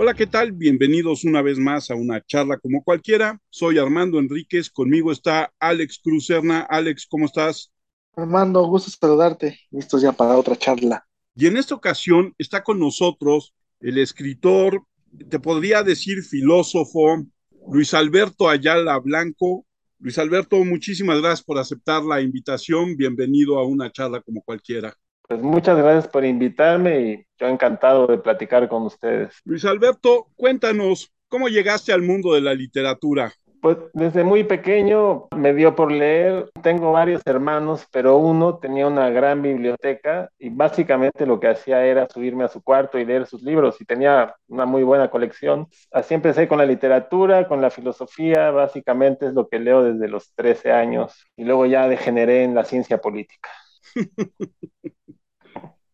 Hola, ¿qué tal? Bienvenidos una vez más a una charla como cualquiera. Soy Armando Enríquez, conmigo está Alex Cruzerna. Alex, ¿cómo estás? Armando, gusto saludarte. Listos ya para otra charla. Y en esta ocasión está con nosotros el escritor, te podría decir filósofo, Luis Alberto Ayala Blanco. Luis Alberto, muchísimas gracias por aceptar la invitación. Bienvenido a una charla como cualquiera. Pues muchas gracias por invitarme y yo encantado de platicar con ustedes. Luis Alberto, cuéntanos, ¿cómo llegaste al mundo de la literatura? Pues desde muy pequeño me dio por leer. Tengo varios hermanos, pero uno tenía una gran biblioteca y básicamente lo que hacía era subirme a su cuarto y leer sus libros y tenía una muy buena colección. Así empecé con la literatura, con la filosofía, básicamente es lo que leo desde los 13 años y luego ya degeneré en la ciencia política.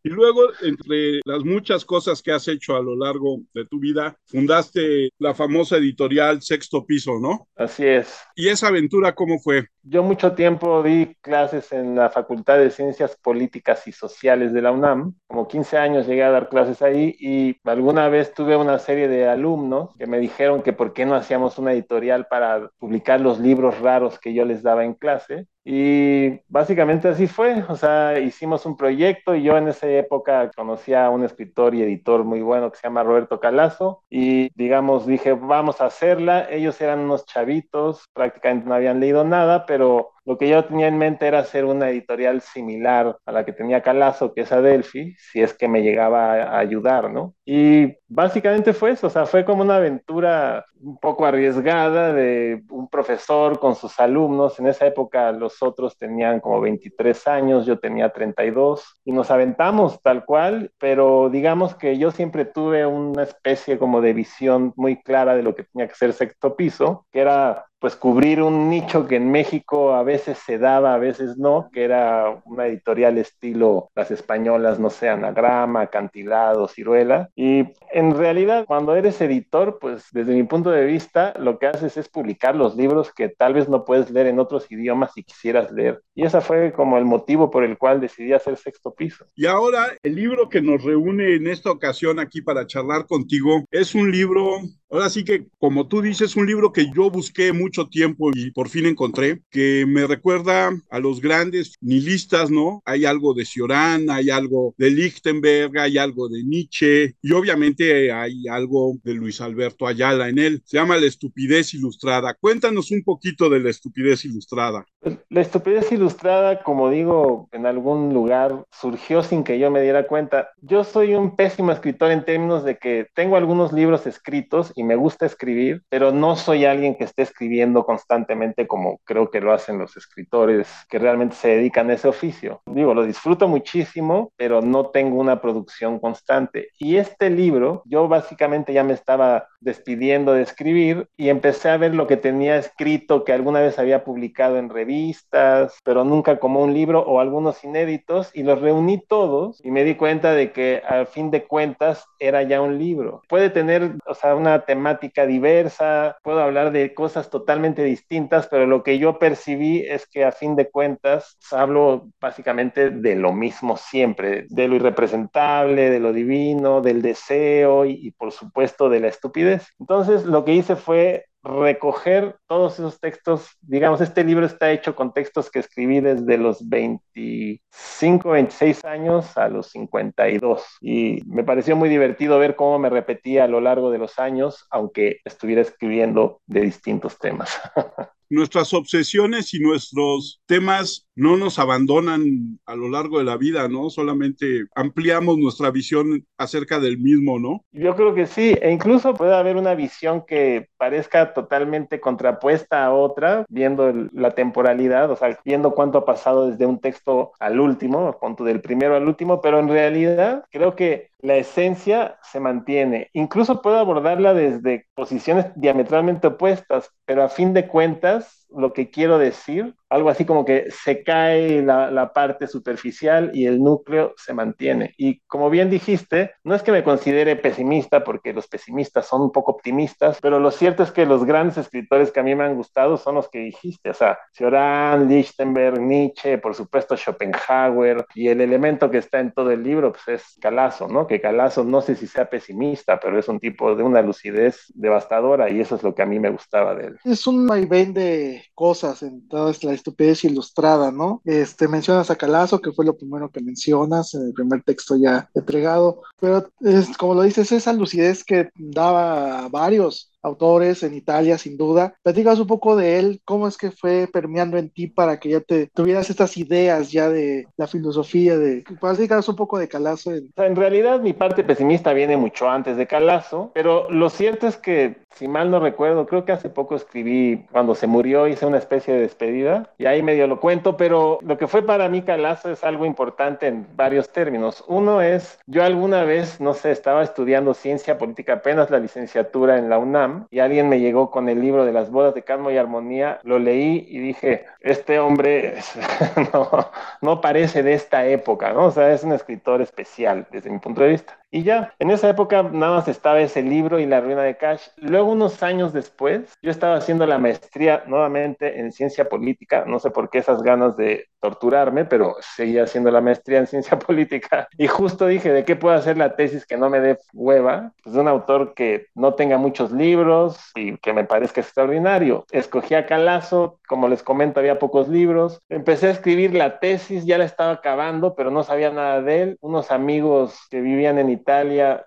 Y luego, entre las muchas cosas que has hecho a lo largo de tu vida, fundaste la famosa editorial Sexto Piso, ¿no? Así es. ¿Y esa aventura cómo fue? Yo mucho tiempo di clases en la Facultad de Ciencias Políticas y Sociales de la UNAM. Como 15 años llegué a dar clases ahí y alguna vez tuve una serie de alumnos que me dijeron que por qué no hacíamos una editorial para publicar los libros raros que yo les daba en clase. Y básicamente así fue, o sea, hicimos un proyecto y yo en esa época conocí a un escritor y editor muy bueno que se llama Roberto Calazo y digamos dije, vamos a hacerla, ellos eran unos chavitos, prácticamente no habían leído nada, pero lo que yo tenía en mente era hacer una editorial similar a la que tenía Calazo, que es Adelphi, si es que me llegaba a ayudar, ¿no? Y básicamente fue eso, o sea, fue como una aventura un poco arriesgada de un profesor con sus alumnos. En esa época los otros tenían como 23 años, yo tenía 32 y nos aventamos tal cual, pero digamos que yo siempre tuve una especie como de visión muy clara de lo que tenía que ser sexto piso, que era pues cubrir un nicho que en México a veces se daba, a veces no, que era una editorial estilo las españolas, no sé, Anagrama, Acantilado, Ciruela. Y en realidad cuando eres editor, pues desde mi punto de vista, lo que haces es publicar los libros que tal vez no puedes leer en otros idiomas si quisieras leer. Y ese fue como el motivo por el cual decidí hacer sexto piso. Y ahora el libro que nos reúne en esta ocasión aquí para charlar contigo es un libro Ahora sí que, como tú dices, un libro que yo busqué mucho tiempo y por fin encontré, que me recuerda a los grandes nihilistas, ¿no? Hay algo de Cioran, hay algo de Lichtenberg, hay algo de Nietzsche y obviamente hay algo de Luis Alberto Ayala en él. Se llama La estupidez ilustrada. Cuéntanos un poquito de la estupidez ilustrada. La estupidez ilustrada, como digo, en algún lugar surgió sin que yo me diera cuenta. Yo soy un pésimo escritor en términos de que tengo algunos libros escritos y me gusta escribir, pero no soy alguien que esté escribiendo constantemente como creo que lo hacen los escritores que realmente se dedican a ese oficio. Digo, lo disfruto muchísimo, pero no tengo una producción constante. Y este libro, yo básicamente ya me estaba despidiendo de escribir y empecé a ver lo que tenía escrito que alguna vez había publicado en revistas, pero nunca como un libro o algunos inéditos y los reuní todos y me di cuenta de que al fin de cuentas era ya un libro. Puede tener, o sea, una temática diversa, puedo hablar de cosas totalmente distintas, pero lo que yo percibí es que a fin de cuentas hablo básicamente de lo mismo siempre, de lo irrepresentable, de lo divino, del deseo y, y por supuesto de la estupidez. Entonces lo que hice fue recoger todos esos textos, digamos, este libro está hecho con textos que escribí desde los 25, 26 años a los 52 y me pareció muy divertido ver cómo me repetía a lo largo de los años, aunque estuviera escribiendo de distintos temas. Nuestras obsesiones y nuestros temas no nos abandonan a lo largo de la vida, ¿no? Solamente ampliamos nuestra visión acerca del mismo, ¿no? Yo creo que sí, e incluso puede haber una visión que parezca totalmente contrapuesta a otra, viendo la temporalidad, o sea, viendo cuánto ha pasado desde un texto al último, punto del primero al último, pero en realidad creo que la esencia se mantiene. Incluso puedo abordarla desde posiciones diametralmente opuestas, pero a fin de cuentas lo que quiero decir, algo así como que se cae la, la, parte superficial y el núcleo se mantiene. Y como bien dijiste, no es que me considere pesimista, porque los pesimistas son un poco optimistas, pero lo cierto es que los grandes escritores que a mí me han gustado son los que dijiste, o sea, Cioran, Lichtenberg, Nietzsche, por supuesto Schopenhauer, y el elemento que está en todo el libro pues es Calazo, ¿no? Que Calazo no sé si sea pesimista, pero es un tipo de una lucidez devastadora y eso es lo que a mí me gustaba de él. Es un vaivén de cosas en toda esta estupidez ilustrada, ¿no? Este, mencionas a Calazo, que fue lo primero que mencionas en el primer texto ya entregado, pero es, como lo dices, esa lucidez que daba varios autores en Italia, sin duda. Platicas un poco de él, cómo es que fue permeando en ti para que ya te tuvieras estas ideas ya de la filosofía, de platicas un poco de Calazo. En... en realidad mi parte pesimista viene mucho antes de Calazo, pero lo cierto es que, si mal no recuerdo, creo que hace poco escribí, cuando se murió, hice una especie de despedida, y ahí medio lo cuento, pero lo que fue para mí Calazo es algo importante en varios términos. Uno es, yo alguna vez, no sé, estaba estudiando ciencia política, apenas la licenciatura en la UNAM, y alguien me llegó con el libro de las bodas de Calmo y Armonía, lo leí y dije, este hombre no, no parece de esta época, ¿no? O sea, es un escritor especial desde mi punto de vista. Y ya, en esa época nada más estaba ese libro y la ruina de Cash. Luego, unos años después, yo estaba haciendo la maestría nuevamente en ciencia política. No sé por qué esas ganas de torturarme, pero seguía haciendo la maestría en ciencia política. Y justo dije, ¿de qué puedo hacer la tesis que no me dé hueva? Pues de un autor que no tenga muchos libros y que me parezca extraordinario. Escogí a Calazo, como les comento, había pocos libros. Empecé a escribir la tesis, ya la estaba acabando, pero no sabía nada de él. Unos amigos que vivían en Italia,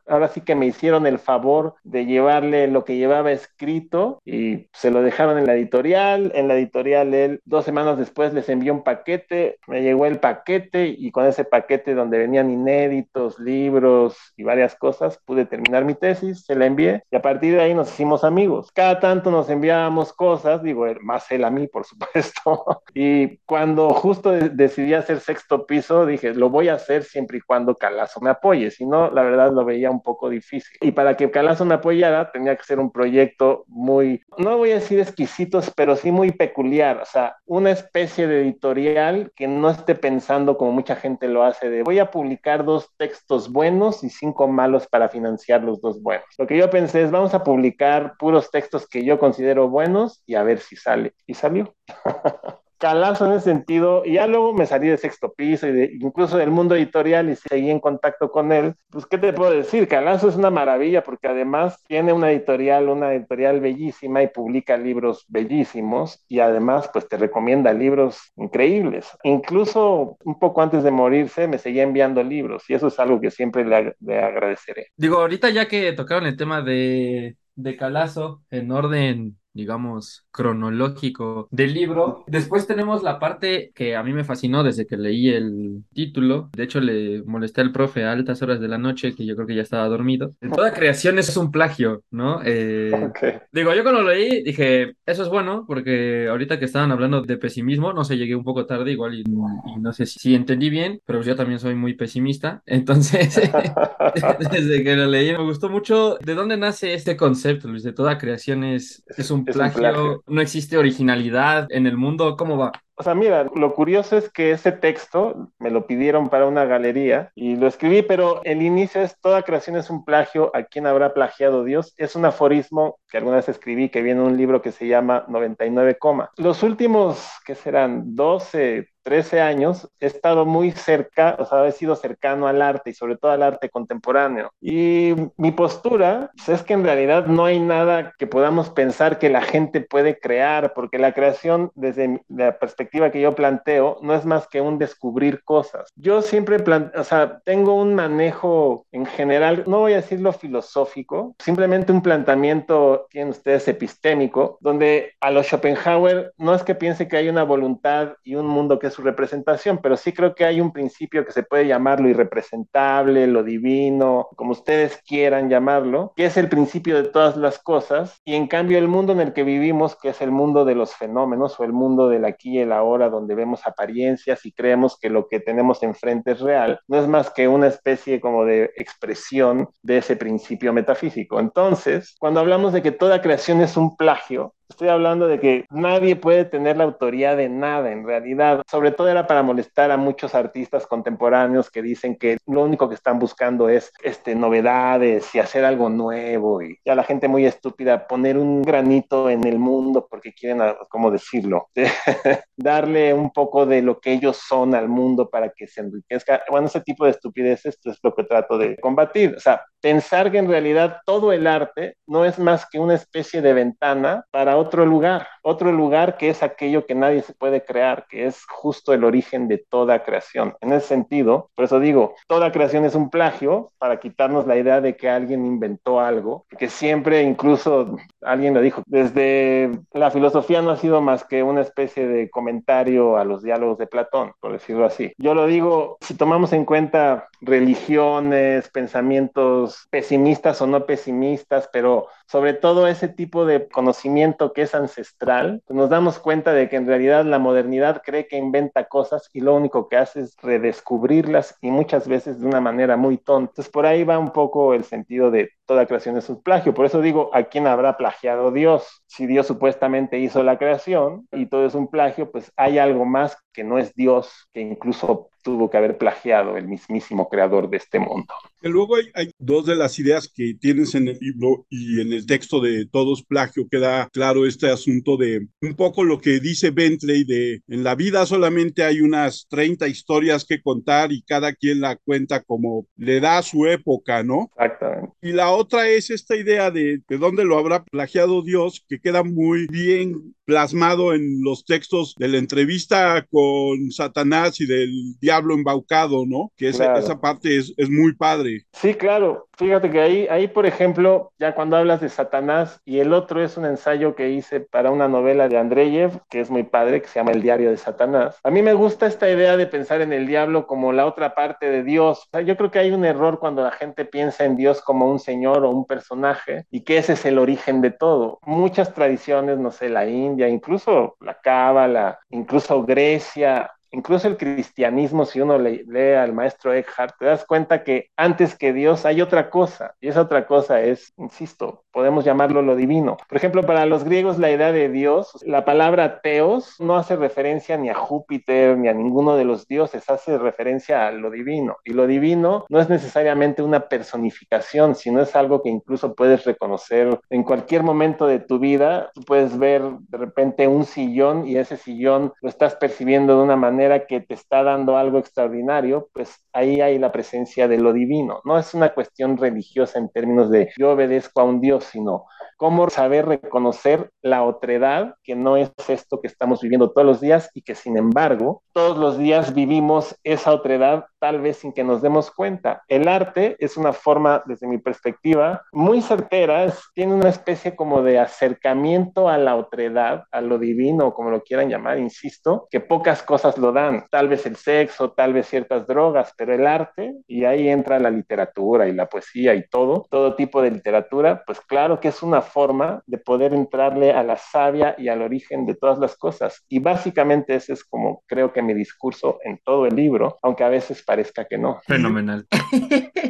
ahora sí que me hicieron el favor de llevarle lo que llevaba escrito y se lo dejaron en la editorial. En la editorial él dos semanas después les envió un paquete, me llegó el paquete y con ese paquete donde venían inéditos, libros y varias cosas, pude terminar mi tesis, se la envié y a partir de ahí nos hicimos amigos. Cada tanto nos enviábamos cosas, digo, más él a mí, por supuesto. y cuando justo decidí hacer sexto piso, dije, lo voy a hacer siempre y cuando Calazo me apoye, si no, la verdad lo veía un poco difícil. Y para que Calazo me apoyara, tenía que ser un proyecto muy, no voy a decir exquisitos, pero sí muy peculiar, o sea, una especie de editorial que no esté pensando como mucha gente lo hace, de voy a publicar dos textos buenos y cinco malos para financiar los dos buenos. Lo que yo pensé es, vamos a publicar puros textos que yo considero buenos y a ver si sale. Y salió. calazo en ese sentido, y ya luego me salí de sexto piso y de, incluso del mundo editorial y seguí en contacto con él, pues qué te puedo decir, Calazo es una maravilla porque además tiene una editorial, una editorial bellísima y publica libros bellísimos y además pues te recomienda libros increíbles. Incluso un poco antes de morirse me seguía enviando libros y eso es algo que siempre le, le agradeceré. Digo, ahorita ya que tocaron el tema de, de Calazo en orden digamos, cronológico del libro. Después tenemos la parte que a mí me fascinó desde que leí el título. De hecho, le molesté al profe a altas horas de la noche, que yo creo que ya estaba dormido. Toda creación es un plagio, ¿no? Eh, digo, yo cuando lo leí dije, eso es bueno, porque ahorita que estaban hablando de pesimismo, no sé, llegué un poco tarde igual y, no sé si, entendí bien, pero yo también soy muy pesimista. Entonces, desde que lo leí, me gustó mucho de dónde nace este concepto, Luis, de toda creación es, es un plagio, no existe originalidad en el mundo, ¿cómo va? O sea, mira, lo curioso es que ese texto me lo pidieron para una galería y lo escribí, pero el inicio es toda creación es un plagio, ¿a quién habrá plagiado Dios? Es un aforismo que alguna vez escribí que viene en un libro que se llama 99, los últimos, ¿qué serán? 12, 13 años he estado muy cerca, o sea, he sido cercano al arte y sobre todo al arte contemporáneo. Y mi postura pues, es que en realidad no hay nada que podamos pensar que la gente puede crear, porque la creación desde la perspectiva que yo planteo no es más que un descubrir cosas. Yo siempre, o sea, tengo un manejo en general, no voy a decirlo filosófico, simplemente un planteamiento, tienen ustedes, epistémico, donde a los Schopenhauer no es que piense que hay una voluntad y un mundo que es su representación, pero sí creo que hay un principio que se puede llamar lo irrepresentable, lo divino, como ustedes quieran llamarlo, que es el principio de todas las cosas, y en cambio el mundo en el que vivimos, que es el mundo de los fenómenos o el mundo del aquí y el ahora, donde vemos apariencias y creemos que lo que tenemos enfrente es real, no es más que una especie como de expresión de ese principio metafísico. Entonces, cuando hablamos de que toda creación es un plagio, Estoy hablando de que nadie puede tener la autoría de nada en realidad. Sobre todo era para molestar a muchos artistas contemporáneos que dicen que lo único que están buscando es este, novedades y hacer algo nuevo y a la gente muy estúpida poner un granito en el mundo porque quieren, ah, ¿cómo decirlo? Darle un poco de lo que ellos son al mundo para que se enriquezca. Bueno, ese tipo de estupideces esto es lo que trato de combatir. O sea, pensar que en realidad todo el arte no es más que una especie de ventana para otro lugar, otro lugar que es aquello que nadie se puede crear, que es justo el origen de toda creación. En ese sentido, por eso digo, toda creación es un plagio para quitarnos la idea de que alguien inventó algo, que siempre incluso alguien lo dijo, desde la filosofía no ha sido más que una especie de comentario a los diálogos de Platón, por decirlo así. Yo lo digo, si tomamos en cuenta religiones, pensamientos pesimistas o no pesimistas, pero sobre todo ese tipo de conocimiento que es ancestral, pues nos damos cuenta de que en realidad la modernidad cree que inventa cosas y lo único que hace es redescubrirlas y muchas veces de una manera muy tonta. Entonces por ahí va un poco el sentido de toda creación es un plagio. Por eso digo, ¿a quién habrá plagiado Dios? Si Dios supuestamente hizo la creación y todo es un plagio, pues hay algo más que no es Dios, que incluso tuvo que haber plagiado el mismísimo creador de este mundo. Y luego hay, dos de las ideas que tienes en el libro y en el texto de Todos plagio queda claro este asunto de un poco lo que dice Bentley de en la vida solamente hay unas 30 historias que contar y cada quien la cuenta como le da a su época, ¿no? Exactamente. Y la otra es esta idea de, de dónde lo habrá plagiado Dios, que queda muy bien plasmado en los textos de la entrevista con Satanás y del diablo embaucado, ¿no? Que esa parte es, es, muy padre. Sí, claro. Fíjate que ahí, ahí, por ejemplo, ya cuando hablas de Satanás y el otro es un ensayo que hice para una novela de Andreyev, que es muy padre, que se llama El diario de Satanás. A mí me gusta esta idea de pensar en el diablo como la otra parte de Dios. yo creo que hay un error cuando la gente piensa en Dios como un señor o un personaje y que ese es el origen de todo. Muchas tradiciones, no sé, la India, incluso la Cábala, incluso Grecia, incluso el cristianismo, si uno lee, al maestro Eckhart, te das cuenta que antes que Dios hay otra cosa, y esa otra cosa es, insisto, podemos llamarlo lo divino. Por ejemplo, para los griegos la idea de Dios, la palabra teos no hace referencia ni a Júpiter ni a ninguno de los dioses, hace referencia a lo divino. Y lo divino no es necesariamente una personificación, sino es algo que incluso puedes reconocer en cualquier momento de tu vida. Tú puedes ver de repente un sillón y ese sillón lo estás percibiendo de una manera que te está dando algo extraordinario, pues ahí hay la presencia de lo divino. No es una cuestión religiosa en términos de yo obedezco a un Dios, sino cómo saber reconocer la otredad, que no es esto que estamos viviendo todos los días y que sin embargo todos los días vivimos esa otredad tal vez sin que nos demos cuenta. El arte es una forma, desde mi perspectiva, muy certera, tiene una especie como de acercamiento a la otredad, a lo divino, como lo quieran llamar, insisto, que pocas cosas lo dan, tal vez el sexo, tal vez ciertas drogas, pero el arte, y ahí entra la literatura y la poesía y todo, todo tipo de literatura, pues claro que es una forma de poder entrarle a la savia y al origen de todas las cosas. Y básicamente ese es como creo que mi discurso en todo el libro, aunque a veces parezca que no. Fenomenal.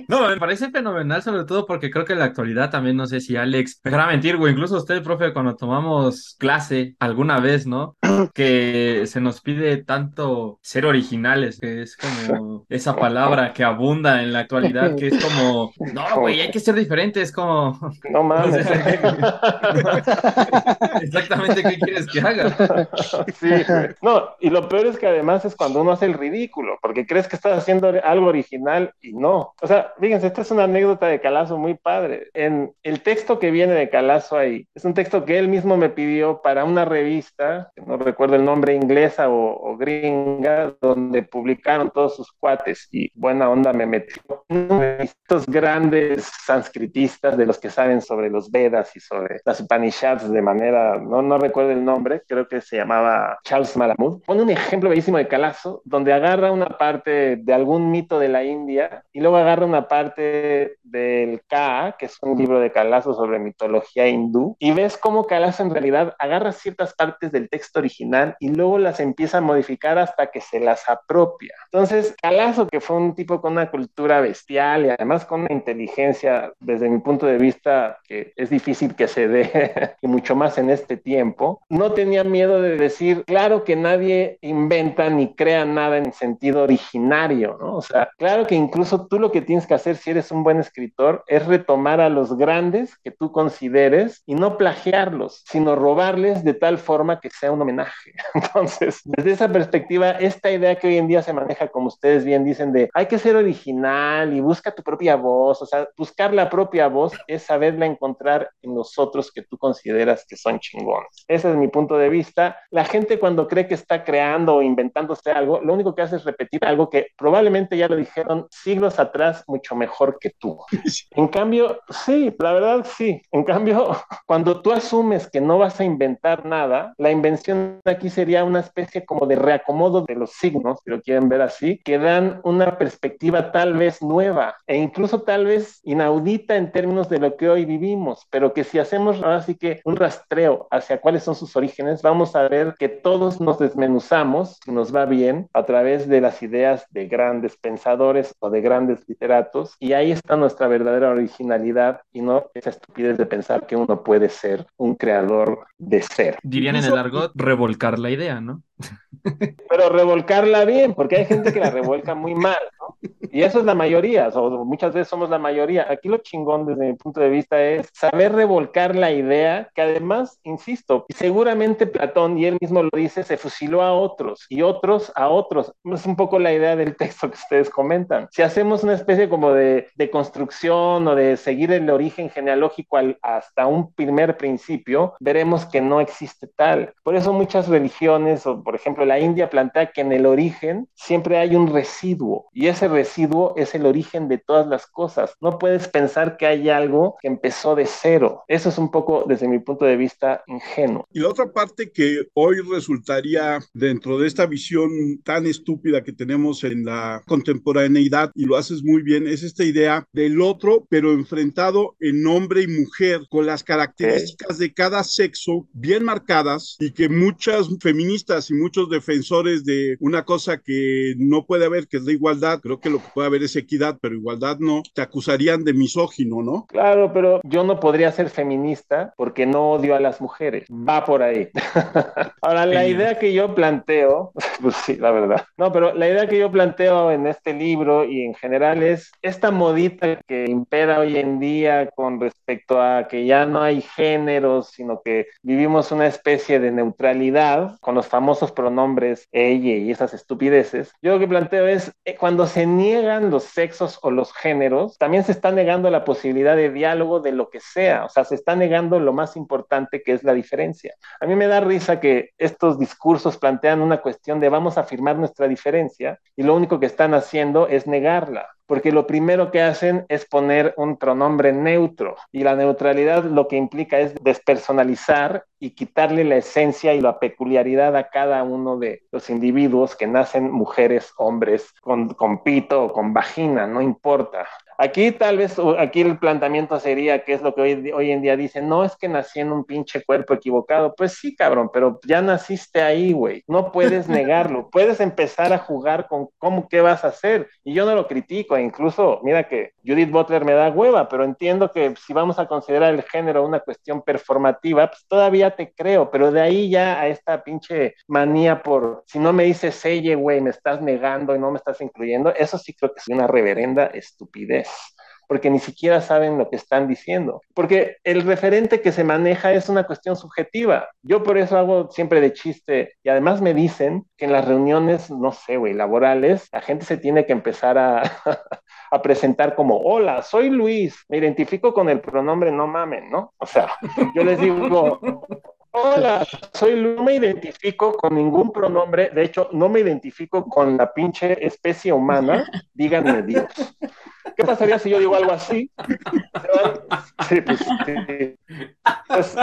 no, me parece fenomenal sobre todo porque creo que en la actualidad también, no sé si Alex, me dejará mentir, güey, incluso usted, profe, cuando tomamos clase alguna vez, ¿no? Que se nos pide tanto ser originales, que es como esa palabra que abunda en la actualidad, que es como, no, güey, hay que ser diferentes, como... No mames. Exactamente, ¿qué quieres que haga? Sí, no, y lo peor es que además es cuando uno hace el ridículo, porque crees que estás haciendo algo original y no. O sea, fíjense, esta es una anécdota de Calazo muy padre. En el texto que viene de Calazo ahí, es un texto que él mismo me pidió para una revista, no recuerdo el nombre, inglesa o, o gringa, donde publicaron todos sus cuates y buena onda me metió. Estos grandes sanscritistas de los que saben sobre los Vedas y sobre las Upanishads de manera, no, no recuerdo el nombre, creo que se llamaba Charles Malamud, pone un ejemplo bellísimo de Calazo, donde agarra una parte de algún mito de la India y luego agarra una parte del Ka, que es un libro de Calazo sobre mitología hindú, y ves cómo Calazo en realidad agarra ciertas partes del texto original y luego las empieza a modificar hasta que se las apropia. Entonces, Calazo, que fue un tipo con una cultura bestial y además con una inteligencia, desde mi punto de vista, que es difícil que se dé, y mucho más en este tiempo, no tenía miedo de decir, claro que nadie inventa ni crea nada en sentido originario, ¿no? O sea, claro que incluso tú lo que tienes que hacer si eres un buen escritor es retomar a los grandes que tú consideres y no plagiarlos, sino robarles de tal forma que sea un homenaje. Entonces, desde esa perspectiva, esta idea que hoy en día se maneja, como ustedes bien dicen, de hay que ser original y busca tu propia voz, o sea, buscar la propia voz es saberla encontrar en los otros que tú consideras que son chingones. Ese es mi punto de vista. La gente cuando cree que está creando o inventándose algo, lo único que hace es repetir algo que probablemente ya lo dijeron siglos atrás mucho mejor que tú. En cambio, sí, la verdad sí. En cambio, cuando tú asumes que no vas a inventar nada, la invención aquí sería una especie como de reacomodo de los signos, si lo quieren ver así, que dan una perspectiva tal vez nueva e incluso tal vez inaudita en términos de lo que hoy vivimos, pero que si hacemos ahora sí que un rastreo hacia cuáles son sus orígenes, vamos a ver que todos nos desmenuzamos, nos va bien, a través de las ideas de grandes pensadores o de grandes literatos, y ahí está nuestra verdadera originalidad y no esa estupidez de pensar que uno puede ser un creador de ser. Dirían en el argot, revolcar la idea, ¿no? Pero revolcarla bien, porque hay gente que la revuelca muy mal. Y eso es la mayoría, o muchas veces somos la mayoría. Aquí lo chingón desde mi punto de vista es saber revolcar la idea, que además, insisto, seguramente Platón, y él mismo lo dice, se fusiló a otros y otros a otros. Es un poco la idea del texto que ustedes comentan. Si hacemos una especie como de, de construcción o de seguir el origen genealógico al, hasta un primer principio, veremos que no existe tal. Por eso muchas religiones o por ejemplo, la India plantea que en el origen siempre hay un residuo y ese residuo es el origen de todas las cosas. No puedes pensar que hay algo que empezó de cero. Eso es un poco, desde mi punto de vista, ingenuo. Y la otra parte que hoy resultaría dentro de esta visión tan estúpida que tenemos en la contemporaneidad, y lo haces muy bien, es esta idea del otro, pero enfrentado en hombre y mujer, con las características de cada sexo bien marcadas y que muchas feministas y muchos defensores de una cosa que no puede haber, que es la igualdad, creo que lo puede haber es equidad, pero igualdad no, te acusarían de misógino, ¿no? Claro, pero yo no podría ser feminista porque no odio a las mujeres. Va por ahí. Ahora, la idea que yo planteo, pues sí, la verdad. No, pero la idea que yo planteo en este libro y en general es esta modita que impera hoy en día con respecto a que ya no hay géneros, sino que vivimos una especie de neutralidad con los famosos pronombres ella y esas estupideces, yo lo que planteo es, eh, cuando se niegan los sexos o los géneros, también se está negando la posibilidad de diálogo de lo que sea, o sea, se está negando lo más importante que es la diferencia. A mí me da risa que estos discursos plantean una cuestión de vamos a afirmar nuestra diferencia y lo único que están haciendo es negarla porque lo primero que hacen es poner un pronombre neutro y la neutralidad lo que implica es despersonalizar y quitarle la esencia y la peculiaridad a cada uno de los individuos que nacen mujeres, hombres, con, con pito o con vagina, no importa. Aquí tal vez, aquí el planteamiento sería, que es lo que hoy, hoy en día dicen, no es que nací en un pinche cuerpo equivocado. Pues sí, cabrón, pero ya naciste ahí, güey. No puedes negarlo. Puedes empezar a jugar con cómo, qué vas a hacer. Y yo no lo critico. E incluso, mira que Judith Butler me da hueva, pero entiendo que si vamos a considerar el género una cuestión performativa, pues todavía te creo. Pero de ahí ya a esta pinche manía por, si no me dices ella, güey, me estás negando y no me estás incluyendo, eso sí creo que es una reverenda estupidez porque ni siquiera saben lo que están diciendo. Porque el referente que se maneja es una cuestión subjetiva. Yo por eso hago siempre de chiste y además me dicen que en las reuniones, no sé, güey, laborales, la gente se tiene que empezar a, a presentar como, hola, soy Luis, me identifico con el pronombre no mamen, ¿no? O sea, yo les digo, Hola, soy no me identifico con ningún pronombre, de hecho, no me identifico con la pinche especie humana, díganme Dios. ¿Qué pasaría si yo digo algo así? Sí, pues, sí. Pues,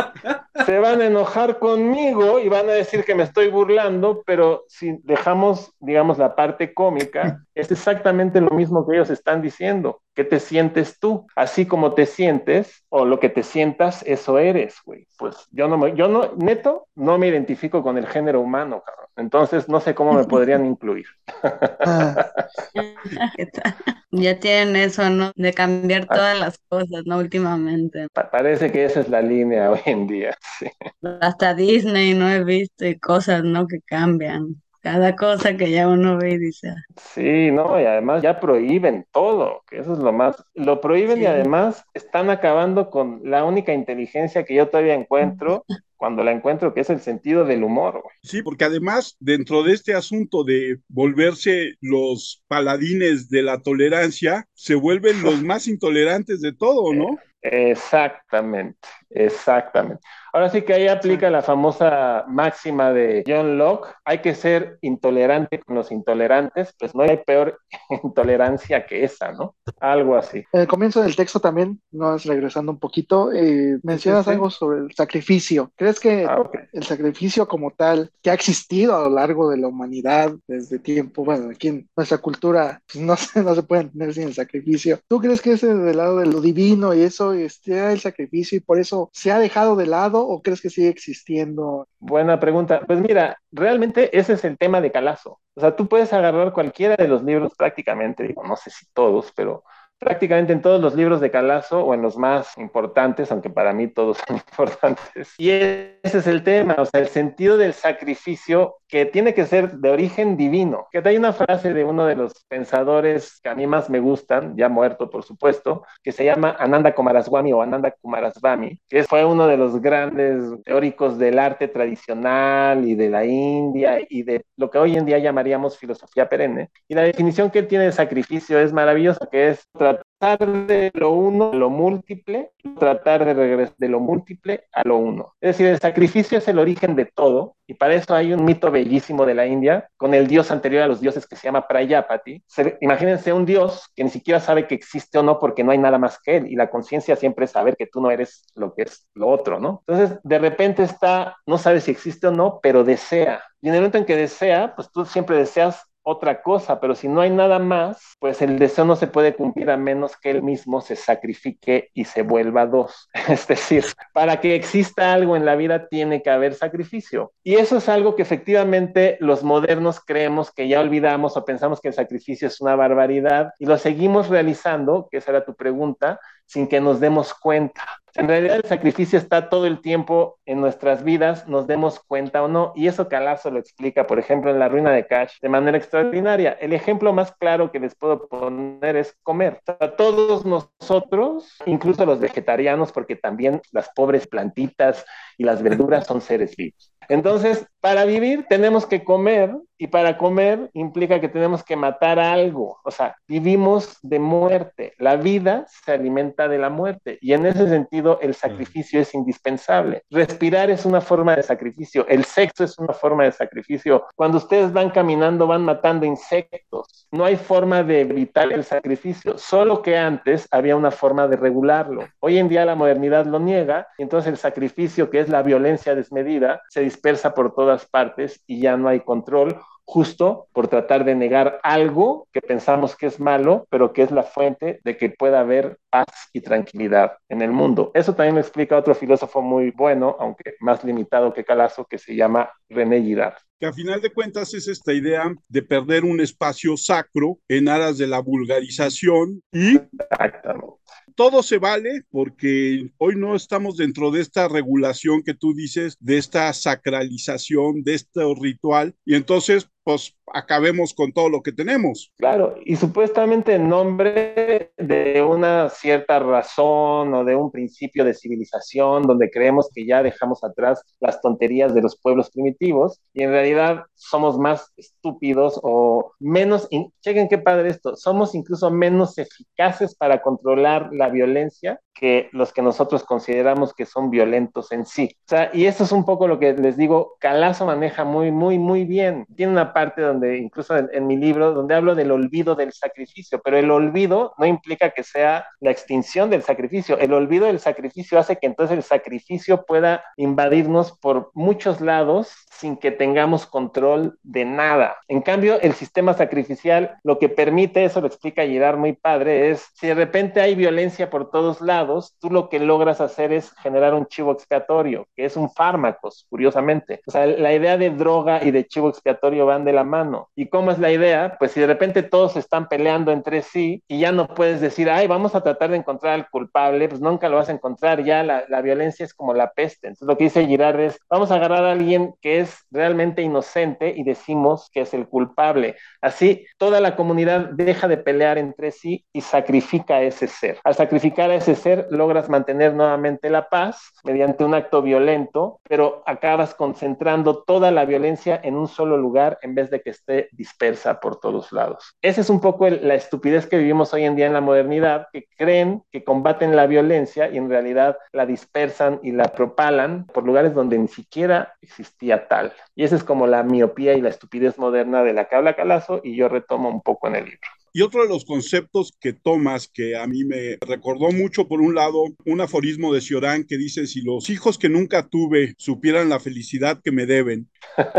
se van a enojar conmigo y van a decir que me estoy burlando, pero si dejamos, digamos, la parte cómica, es exactamente lo mismo que ellos están diciendo. ¿Qué te sientes tú? Así como te sientes o lo que te sientas, eso eres, güey. Pues yo no me, yo no, neto, no me identifico con el género humano, cabrón. Entonces no sé cómo me podrían incluir. ya tienen eso, ¿no? De cambiar todas las cosas, ¿no? Últimamente. parece que esa es la línea hoy en día. Hasta Disney no he visto y cosas, ¿no? Que cambian cada cosa que ya uno ve y dice. Ah". Sí, no, y además ya prohíben todo, que eso es lo más. Lo prohíben y además están acabando con la única inteligencia que yo todavía encuentro. cuando la encuentro, que es el sentido del humor. Sí, porque además, dentro de este asunto de volverse los paladines de la tolerancia, se vuelven los más intolerantes de todo, ¿no? Exactamente, exactamente. Ahora sí que ahí aplica la famosa máxima de John Locke, hay que ser intolerante con los intolerantes, pues no hay peor intolerancia que esa, ¿no? Algo así. En el comienzo del texto también, no es regresando un poquito, eh, mencionas algo sobre el sacrificio. ¿Crees que ah, el sacrificio como tal, que ha existido a lo largo de la humanidad desde tiempo, bueno, aquí en nuestra cultura pues, no, se, no se puede entender sin el sacrificio, ¿tú crees que es del lado de lo divino y eso esté el sacrificio y por eso se ha dejado de lado o crees que sigue existiendo? Buena pregunta. Pues mira, realmente ese es el tema de Calazo. O sea, tú puedes agarrar cualquiera de los libros prácticamente, digo, no sé si todos, pero prácticamente en todos los libros de Calazo o en los más importantes, aunque para mí todos son importantes. Y ese es el tema, o sea, el sentido del sacrificio que tiene que ser de origen divino. Que hay una frase de uno de los pensadores que a mí más me gustan, ya muerto por supuesto, que se llama Ananda Kumaraswamy o Ananda Kumaraswamy, que fue uno de los grandes teóricos del arte tradicional y de la India y de lo que hoy en día llamaríamos filosofía perenne. Y la definición que él tiene de sacrificio es maravillosa, que es tratar de lo uno a lo múltiple, tratar de regresar de lo múltiple a lo uno. Es decir, el sacrificio es el origen de todo y para eso hay un mito bellísimo de la India con el dios anterior a los dioses que se llama Prayapati. imagínense un dios que ni siquiera sabe que existe o no porque no hay nada más que él y la conciencia siempre es saber que tú no eres lo que es lo otro, ¿no? Entonces, de repente está, no sabe si existe o no, pero desea. Y en el momento en que desea, pues tú siempre deseas otra cosa, pero si no hay nada más, pues el deseo no se puede cumplir a menos que él mismo se sacrifique y se vuelva dos. Es decir, para que exista algo en la vida tiene que haber sacrificio. Y eso es algo que efectivamente los modernos creemos que ya olvidamos o pensamos que el sacrificio es una barbaridad y lo seguimos realizando, que esa era tu pregunta, sin que nos demos cuenta. En realidad el sacrificio está todo el tiempo en nuestras vidas, nos demos cuenta o no, y eso Calazo lo explica, por ejemplo, en La Ruina de Cash, de manera extraordinaria. El ejemplo más claro que les puedo poner es comer. todos nosotros, incluso los vegetarianos, porque también las pobres plantitas y las verduras son seres vivos. Entonces, para vivir tenemos que comer y para comer implica que tenemos que matar algo. O sea, vivimos de muerte. La vida se alimenta de la muerte y en ese sentido el sacrificio es indispensable. Respirar es una forma de sacrificio. El sexo es una forma de sacrificio. Cuando ustedes van caminando van matando insectos. No hay forma de evitar el sacrificio, solo que antes había una forma de regularlo. Hoy en día la modernidad lo niega y entonces el sacrificio, que es la violencia desmedida, se dispersa por todas partes y ya no hay control justo por tratar de negar algo que pensamos que es malo, pero que es la fuente de que pueda haber paz y tranquilidad en el mundo. Eso también lo explica otro filósofo muy bueno, aunque más limitado que Calazo, que se llama René Girard. Que a final de cuentas es esta idea de perder un espacio sacro en aras de la vulgarización y Exactamente todo se vale porque hoy no estamos dentro de esta regulación que tú dices, de esta sacralización, de este ritual, y entonces pues acabemos con todo lo que tenemos. Claro, y supuestamente en nombre de una cierta razón o de un principio de civilización donde creemos que ya dejamos atrás las tonterías de los pueblos primitivos y en realidad somos más estúpidos o menos, chequen qué padre esto, somos incluso menos eficaces para controlar la violencia que los que nosotros consideramos que son violentos en sí. O sea, y eso es un poco lo que les digo, Calazo maneja muy, muy, muy bien. Tiene una parte donde, incluso en, en mi libro, donde hablo del olvido del sacrificio, pero el olvido no implica que sea la extinción del sacrificio. El olvido del sacrificio hace que entonces el sacrificio pueda invadirnos por muchos lados sin que tengamos control de nada. En cambio, el sistema sacrificial lo que permite, eso lo explica Girard muy padre, es si de repente hay violencia por todos lados, tú lo que logras hacer es generar un chivo expiatorio, que es un fármaco, curiosamente. O sea, la idea de droga y de chivo expiatorio van de la mano. ¿Y cómo es la idea? Pues si de repente todos están peleando entre sí y ya no puedes decir, ay, vamos a tratar de encontrar al culpable, pues nunca lo vas a encontrar, ya la, la violencia es como la peste. Entonces lo que dice Girard es, vamos a agarrar a alguien que es realmente inocente y decimos que es el culpable. Así, toda la comunidad deja de pelear entre sí y sacrifica a ese ser. Al sacrificar a ese ser, logras mantener nuevamente la paz mediante un acto violento, pero acabas concentrando toda la violencia en un solo lugar en vez de que esté dispersa por todos lados. Esa es un poco el, la estupidez que vivimos hoy en día en la modernidad, que creen que combaten la violencia y en realidad la dispersan y la propalan por lugares donde ni siquiera existía tal. Y esa es como la miopía y la estupidez moderna de la que habla Calazo y yo retomo un poco en el libro. Y otro de los conceptos que tomas que a mí me recordó mucho, por un lado, un aforismo de Ciorán que dice, si los hijos que nunca tuve supieran la felicidad que me deben.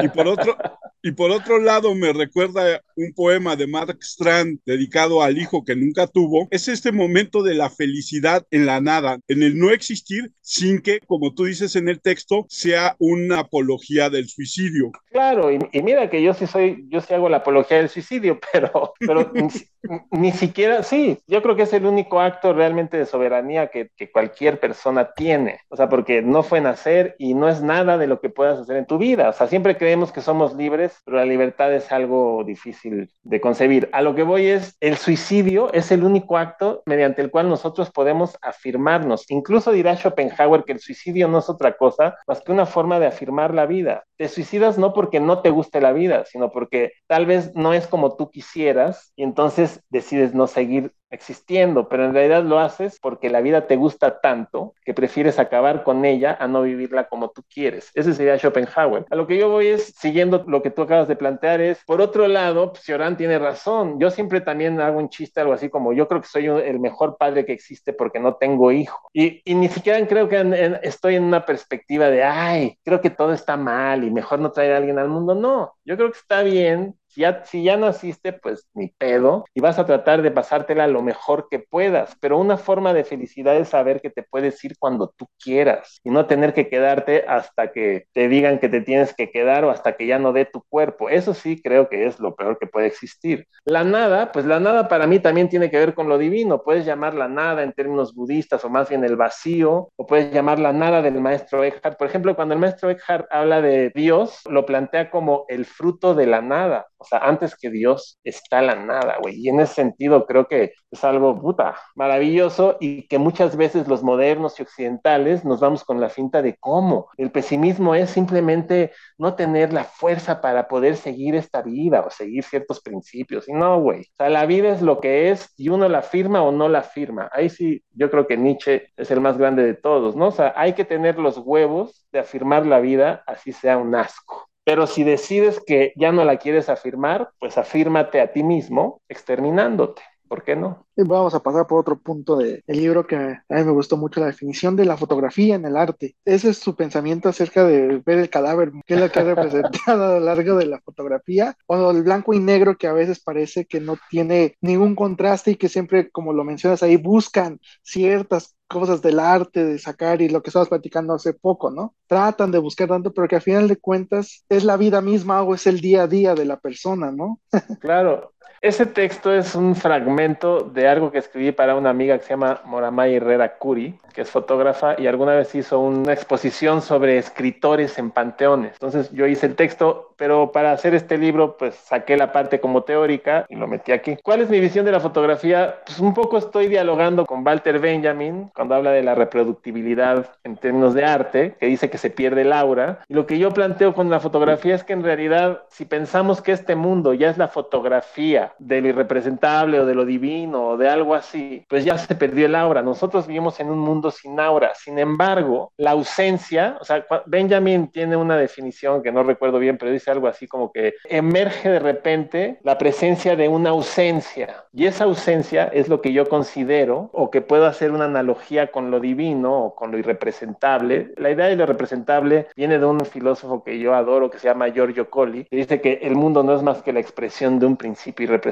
Y por otro, y por otro lado, me recuerda un poema de Mark Strand dedicado al hijo que nunca tuvo. Es este momento de la felicidad en la nada, en el no existir, sin que, como tú dices en el texto, sea una apología del suicidio. Claro, y, y mira que yo sí soy, yo sí hago la apología del suicidio, pero, pero ni siquiera, sí, yo creo que es el único acto realmente de soberanía que, cualquier persona tiene. O sea, porque no fue nacer y no es nada de lo que puedas hacer en tu vida. O sea, siempre creemos que somos libres, pero la libertad es algo difícil de concebir. A lo que voy es, el suicidio es el único acto mediante el cual nosotros podemos afirmarnos. Incluso dirá Schopenhauer que el suicidio no es otra cosa más que una forma de afirmar la vida. Te suicidas no porque no te guste la vida, sino porque tal vez no es como tú quisieras y entonces decides no seguir existiendo, pero en realidad lo haces porque la vida te gusta tanto que prefieres acabar con ella a no vivirla como tú quieres. Ese sería Schopenhauer. A lo que yo voy es, siguiendo lo que tú acabas de plantear, es, por otro lado, Cioran tiene razón. Yo siempre también hago un chiste, algo así como, yo creo que soy el mejor padre que existe porque no tengo hijo. Y, y ni siquiera creo que estoy en una perspectiva de, ay, creo que todo está mal y mejor no traer a alguien al mundo. No, yo creo que está bien si ya, si ya naciste, pues ni pedo, y vas a tratar de pasártela lo mejor que puedas, pero una forma de felicidad es saber que te puedes ir cuando tú quieras y no tener que quedarte hasta que te digan que te tienes que quedar o hasta que ya no dé tu cuerpo. Eso sí creo que es lo peor que puede existir. La nada, pues la nada para mí también tiene que ver con lo divino. Puedes llamar la nada en términos budistas o más bien el vacío, o puedes llamar la nada del maestro Eckhart. Por ejemplo, cuando el maestro Eckhart habla de Dios, lo plantea como el fruto de la nada. Sea, antes que Dios está la nada, güey. Y en ese sentido creo que es algo puta maravilloso y que muchas veces los modernos y occidentales nos vamos con la finta de cómo. El pesimismo es simplemente no tener la fuerza para poder seguir esta vida o seguir ciertos principios. Y no, güey. O sea, la vida es lo que es y uno la firma o no la firma. Ahí sí, yo creo que Nietzsche es el más grande de todos, ¿no? O sea, hay que tener los huevos de afirmar la vida, así sea un asco. Pero si decides que ya no la quieres afirmar, pues afírmate a ti mismo exterminándote. ¿Por qué no? Vamos a pasar por otro punto del libro que a mí me gustó mucho, la definición de la fotografía en el arte. Ese es su pensamiento acerca de ver el cadáver, qué es lo que ha representado a lo largo de la fotografía, o el blanco y negro que a veces parece que no tiene ningún contraste y que siempre, como lo mencionas ahí, buscan ciertas cosas del arte, de sacar y lo que estabas platicando hace poco, ¿no? Tratan de buscar tanto, pero que al final de cuentas es la vida misma o es el día a día de la persona, ¿no? claro, ese texto es un fragmento de algo que escribí para una amiga que se llama Moramay Herrera Curi, que es fotógrafa y alguna vez hizo una exposición sobre escritores en panteones. Entonces yo hice el texto, pero para hacer este libro pues saqué la parte como teórica y lo metí aquí. ¿Cuál es mi visión de la fotografía? Pues un poco estoy dialogando con Walter Benjamin cuando habla de la reproductibilidad en términos de arte, que dice que se pierde el aura. Y lo que yo planteo con la fotografía es que en realidad si pensamos que este mundo ya es la fotografía de lo irrepresentable o de lo divino o de algo así, pues ya se perdió el aura. Nosotros vivimos en un mundo sin aura. Sin embargo, la ausencia, o sea, Benjamin tiene una definición que no recuerdo bien, pero dice algo así como que emerge de repente la presencia de una ausencia. Y esa ausencia es lo que yo considero o que puedo hacer una analogía con lo divino o con lo irrepresentable. La idea de lo representable viene de un filósofo que yo adoro que se llama Giorgio Colli, que dice que el mundo no es más que la expresión de un principio irrepresentable.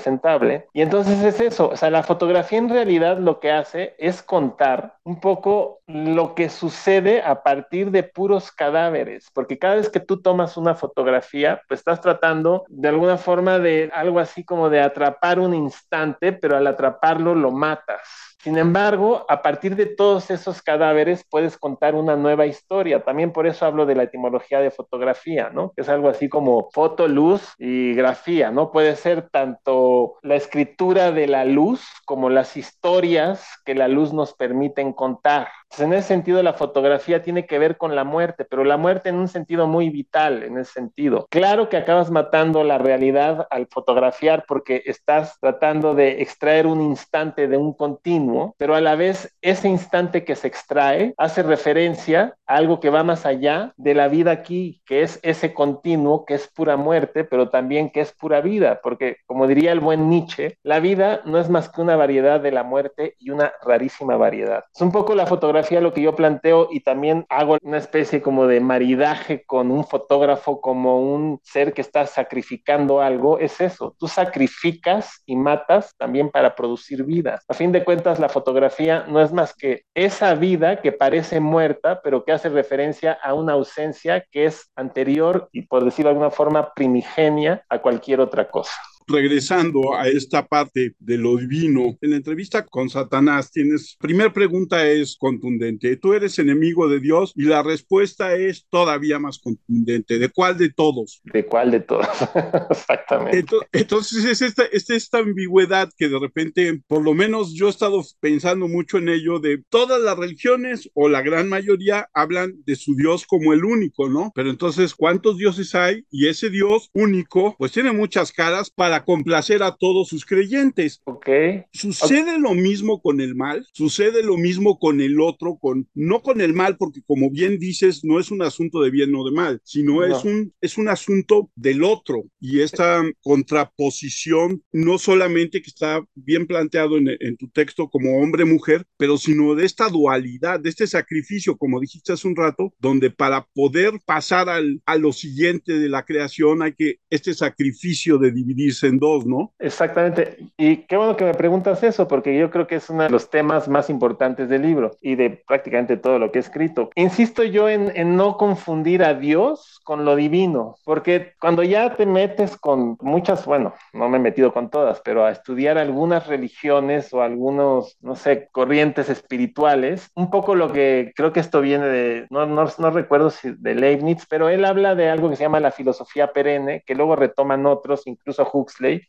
Y entonces es eso, o sea, la fotografía en realidad lo que hace es contar un poco lo que sucede a partir de puros cadáveres, porque cada vez que tú tomas una fotografía, pues estás tratando de alguna forma de algo así como de atrapar un instante, pero al atraparlo lo matas. Sin embargo, a partir de todos esos cadáveres puedes contar una nueva historia. También por eso hablo de la etimología de fotografía, ¿no? Es algo así como foto, luz y grafía, ¿no? Puede ser tanto la escritura de la luz como las historias que la luz nos permiten contar. En ese sentido, la fotografía tiene que ver con la muerte, pero la muerte en un sentido muy vital, en ese sentido. Claro que acabas matando la realidad al fotografiar porque estás tratando de extraer un instante de un continuo pero a la vez ese instante que se extrae hace referencia a algo que va más allá de la vida aquí, que es ese continuo, que es pura muerte, pero también que es pura vida, porque como diría el buen Nietzsche, la vida no es más que una variedad de la muerte y una rarísima variedad. Es un poco la fotografía lo que yo planteo y también hago una especie como de maridaje con un fotógrafo como un ser que está sacrificando algo, es eso, tú sacrificas y matas también para producir vida. A fin de cuentas, la fotografía no es más que esa vida que parece muerta, pero que hace referencia a una ausencia que es anterior y, por decirlo de alguna forma, primigenia a cualquier otra cosa regresando a esta parte de lo divino, en la entrevista con Satanás tienes, primera pregunta es contundente, tú eres enemigo de Dios y la respuesta es todavía más contundente, ¿de cuál de todos? ¿De cuál de todos? Exactamente. Entonces, es esta, es esta ambigüedad que de repente, por lo menos yo he estado pensando mucho en ello, de todas las religiones o la gran mayoría hablan de su Dios como el único, ¿no? Pero entonces, ¿cuántos dioses hay? Y ese Dios único, pues tiene muchas caras para complacer a todos sus creyentes. Ok. Sucede lo mismo con el mal, sucede lo mismo con el otro, con no con el mal, porque como bien dices, no es un asunto de bien o de mal, sino es un es un asunto del otro y esta contraposición no solamente que está bien planteado en, en tu texto como hombre-mujer, pero sino de esta dualidad, de este sacrificio, como dijiste hace un rato, donde para poder pasar al, a lo siguiente de la creación hay que este sacrificio de dividirse en dos, ¿no? Exactamente. Y qué bueno que me preguntas eso, porque yo creo que es uno de los temas más importantes del libro y de prácticamente todo lo que he escrito. Insisto yo en, en no confundir a Dios con lo divino, porque cuando ya te metes con muchas, bueno, no me he metido con todas, pero a estudiar algunas religiones o algunos, no sé, corrientes espirituales, un poco lo que creo que esto viene de, no, no, no recuerdo si de Leibniz, pero él habla de algo que se llama la filosofía perenne, que luego retoman otros, incluso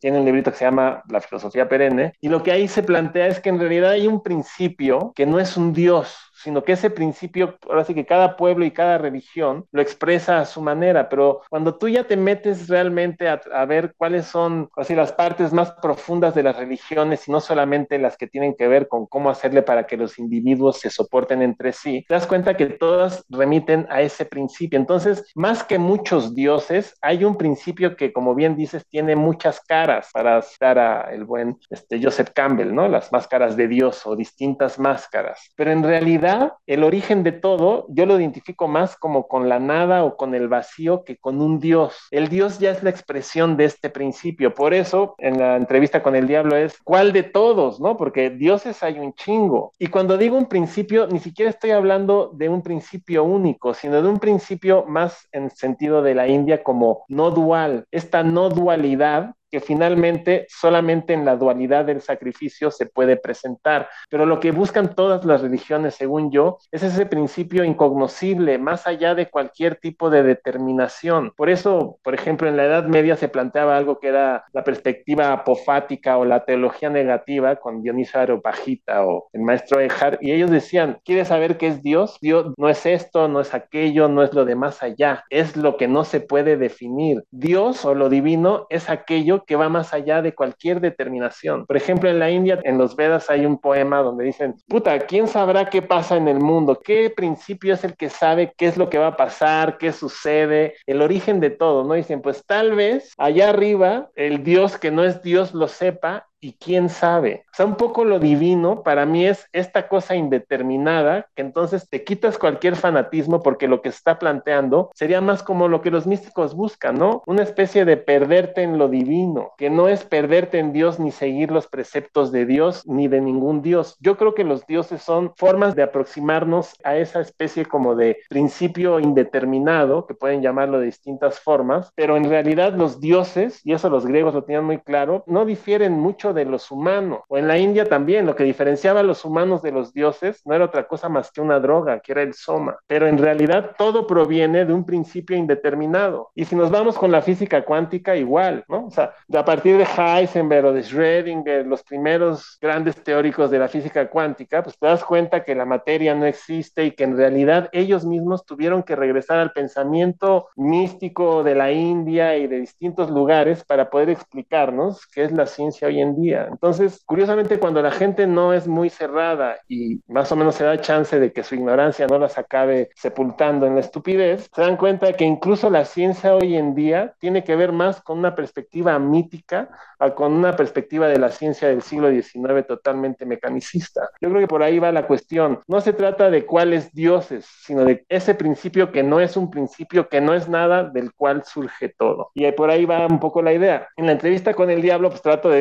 Tiene un librito que se llama La filosofía perenne, y lo que ahí se plantea es que en realidad hay un principio que no es un Dios, sino que ese principio, ahora sí que cada pueblo y cada religión lo expresa a su manera, pero cuando tú ya te metes realmente a, ver cuáles son así las partes más profundas de las religiones y no solamente las que tienen que ver con cómo hacerle para que los individuos se soporten entre sí, te das cuenta que todas remiten a ese principio. Entonces, más que muchos dioses, hay un principio que, como bien dices, tiene muchas caras, para citar a el buen este, Joseph Campbell, ¿no? Las máscaras de Dios o distintas máscaras. Pero en realidad, el origen de todo, yo lo identifico más como con la nada o con el vacío que con un Dios. El Dios ya es la expresión de este principio. Por eso, en la entrevista con el diablo es, ¿cuál de todos? ¿No? Porque dioses hay un chingo. Y cuando digo un principio, ni siquiera estoy hablando de un principio único, sino de un principio más en sentido de la India como no dual. Esta no dualidad que finalmente solamente en la dualidad del sacrificio se puede presentar. Pero lo que buscan todas las religiones, según yo, es ese principio incognoscible, más allá de cualquier tipo de determinación. Por eso, por ejemplo, en la Edad Media se planteaba algo que era la perspectiva apofática o la teología negativa con Dionisio Areopagita o el maestro Ejar, y ellos decían, ¿quieres saber qué es Dios? Dios no es esto, no es aquello, no es lo de más allá, es lo que no se puede definir. Dios o lo divino es aquello que va más allá de cualquier determinación. Por ejemplo, en la India, en los Vedas hay un poema donde dicen, puta, ¿quién sabrá qué pasa en el mundo? ¿Qué principio es el que sabe qué es lo que va a pasar, qué sucede, el origen de todo? ¿No? Dicen, pues tal vez allá arriba el Dios que no es Dios lo sepa y quién sabe. O sea, un poco lo divino para mí es esta cosa indeterminada que entonces te quitas cualquier fanatismo porque lo que está planteando sería más como lo que los místicos buscan, ¿no? Una especie de perderte en lo divino, que no es perderte en Dios ni seguir los preceptos de Dios ni de ningún Dios. Yo creo que los dioses son formas de aproximarnos a esa especie como de principio indeterminado, que pueden llamarlo de distintas formas, pero en realidad los dioses, y eso los griegos lo tenían muy claro, no difieren mucho de los humanos. O en la India también, lo que diferenciaba a los humanos de los dioses no era otra cosa más que una droga, que era el soma. Pero en realidad todo proviene de un principio indeterminado. Y si nos vamos con la física cuántica, igual, ¿no? O sea, a partir de Heisenberg o de Schrödinger, los primeros grandes teóricos de la física cuántica, pues te das cuenta que la materia no existe y que en realidad ellos mismos tuvieron que regresar al pensamiento místico de la India y de distintos lugares para poder explicarnos qué es la ciencia hoy en día entonces, curiosamente, cuando la gente no es muy cerrada y más o menos se da chance de que su ignorancia no las acabe sepultando en la estupidez, se dan cuenta de que incluso la ciencia hoy en día tiene que ver más con una perspectiva mítica a con una perspectiva de la ciencia del siglo XIX totalmente mecanicista. Yo creo que por ahí va la cuestión. No se trata de cuáles dioses, sino de ese principio que no es un principio, que no es nada del cual surge todo. Y por ahí va un poco la idea. En la entrevista con el diablo, pues trato de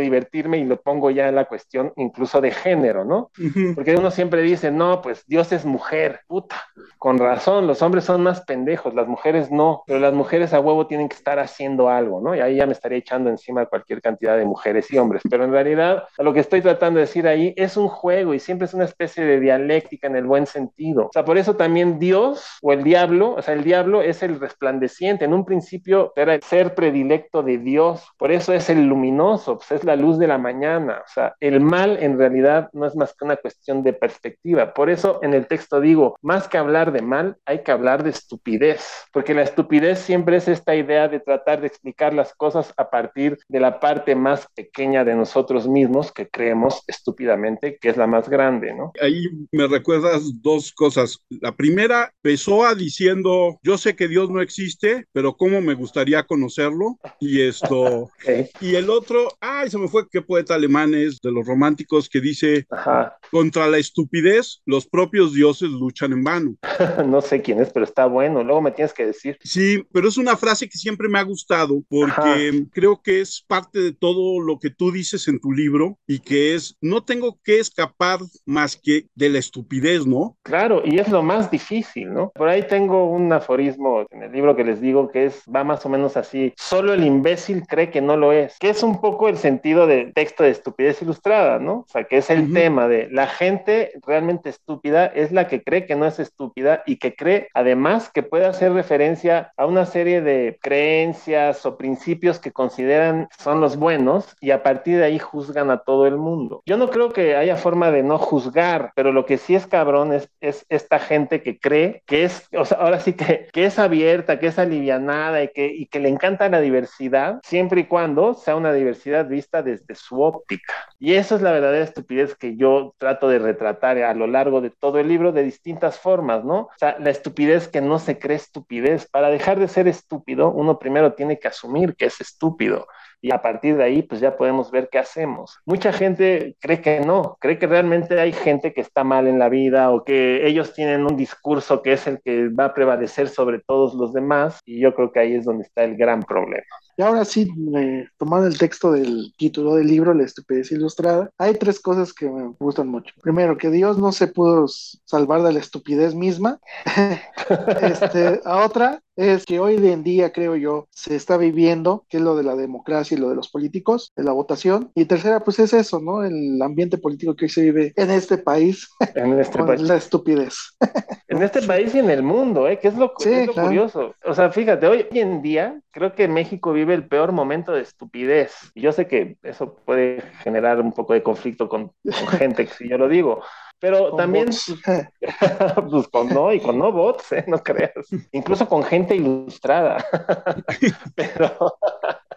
y lo pongo ya en la cuestión incluso de género, ¿no? Porque uno siempre dice, no, pues Dios es mujer, puta, con razón, los hombres son más pendejos, las mujeres no, pero las mujeres a huevo tienen que estar haciendo algo, ¿no? Y ahí ya me estaría echando encima cualquier cantidad de mujeres y hombres, pero en realidad lo que estoy tratando de decir ahí es un juego y siempre es una especie de dialéctica en el buen sentido. O sea, por eso también Dios o el diablo, o sea, el diablo es el resplandeciente, en un principio era el ser predilecto de Dios, por eso es el luminoso, pues es la luz de la mañana. O sea, el mal en realidad no es más que una cuestión de perspectiva. Por eso en el texto digo, más que hablar de mal, hay que hablar de estupidez, porque la estupidez siempre es esta idea de tratar de explicar las cosas a partir de la parte más pequeña de nosotros mismos que creemos estúpidamente que es la más grande, ¿no? Ahí me recuerdas dos cosas. La primera, Pessoa diciendo, yo sé que Dios no existe, pero cómo me gustaría conocerlo. Y esto, y el otro, ay, se me fue, que poeta alemán es de los románticos que dice, contra la estupidez, los propios dioses luchan en vano. no sé quién es, pero está bueno, luego me tienes que decir. Sí, pero es una frase que siempre me ha gustado porque creo que es parte de todo lo que tú dices en tu libro y que es, no tengo que escapar más que de la estupidez, ¿no? Claro, y es lo más difícil, ¿no? Por ahí tengo un aforismo en el libro que les digo que es, va más o menos así, solo el imbécil cree que no lo es, que es un poco el sentido de texto de estupidez ilustrada, ¿no? O sea, que es el tema de la gente realmente estúpida es la que cree que no es estúpida y que cree además que puede hacer referencia a una serie de creencias o principios que consideran son los buenos y a partir de ahí juzgan a todo el mundo. Yo no creo que haya forma de no juzgar, pero lo que sí es cabrón es, es esta gente que cree que es, o sea, ahora sí que, que es abierta, que es alivianada y que, y que le encanta la diversidad, siempre y cuando sea una diversidad vista desde su óptica. Y eso es la verdadera estupidez que yo trato de retratar a lo largo de todo el libro de distintas formas, ¿no? O sea, la estupidez que no se cree estupidez. Para dejar de ser estúpido, uno primero tiene que asumir que es estúpido y a partir de ahí pues ya podemos ver qué hacemos. Mucha gente cree que no, cree que realmente hay gente que está mal en la vida o que ellos tienen un discurso que es el que va a prevalecer sobre todos los demás y yo creo que ahí es donde está el gran problema. Y ahora sí, tomando el texto del título del libro, La estupidez ilustrada, hay tres cosas que me gustan mucho. Primero, que Dios no se pudo salvar de la estupidez misma. este, a otra, es que hoy en día, creo yo, se está viviendo, que es lo de la democracia y lo de los políticos, de la votación. Y tercera, pues es eso, ¿no? El ambiente político que hoy se vive en este país, en este país. la estupidez. en este país y en el mundo, ¿eh? Que es lo, curioso. O sea, fíjate, hoy en día creo que México vive el peor momento de estupidez. Y yo sé que eso puede generar un poco de conflicto con, con gente, si yo lo digo, pero también, pues con no, y con no bots, ¿eh? no creas. Incluso con gente ilustrada. pero,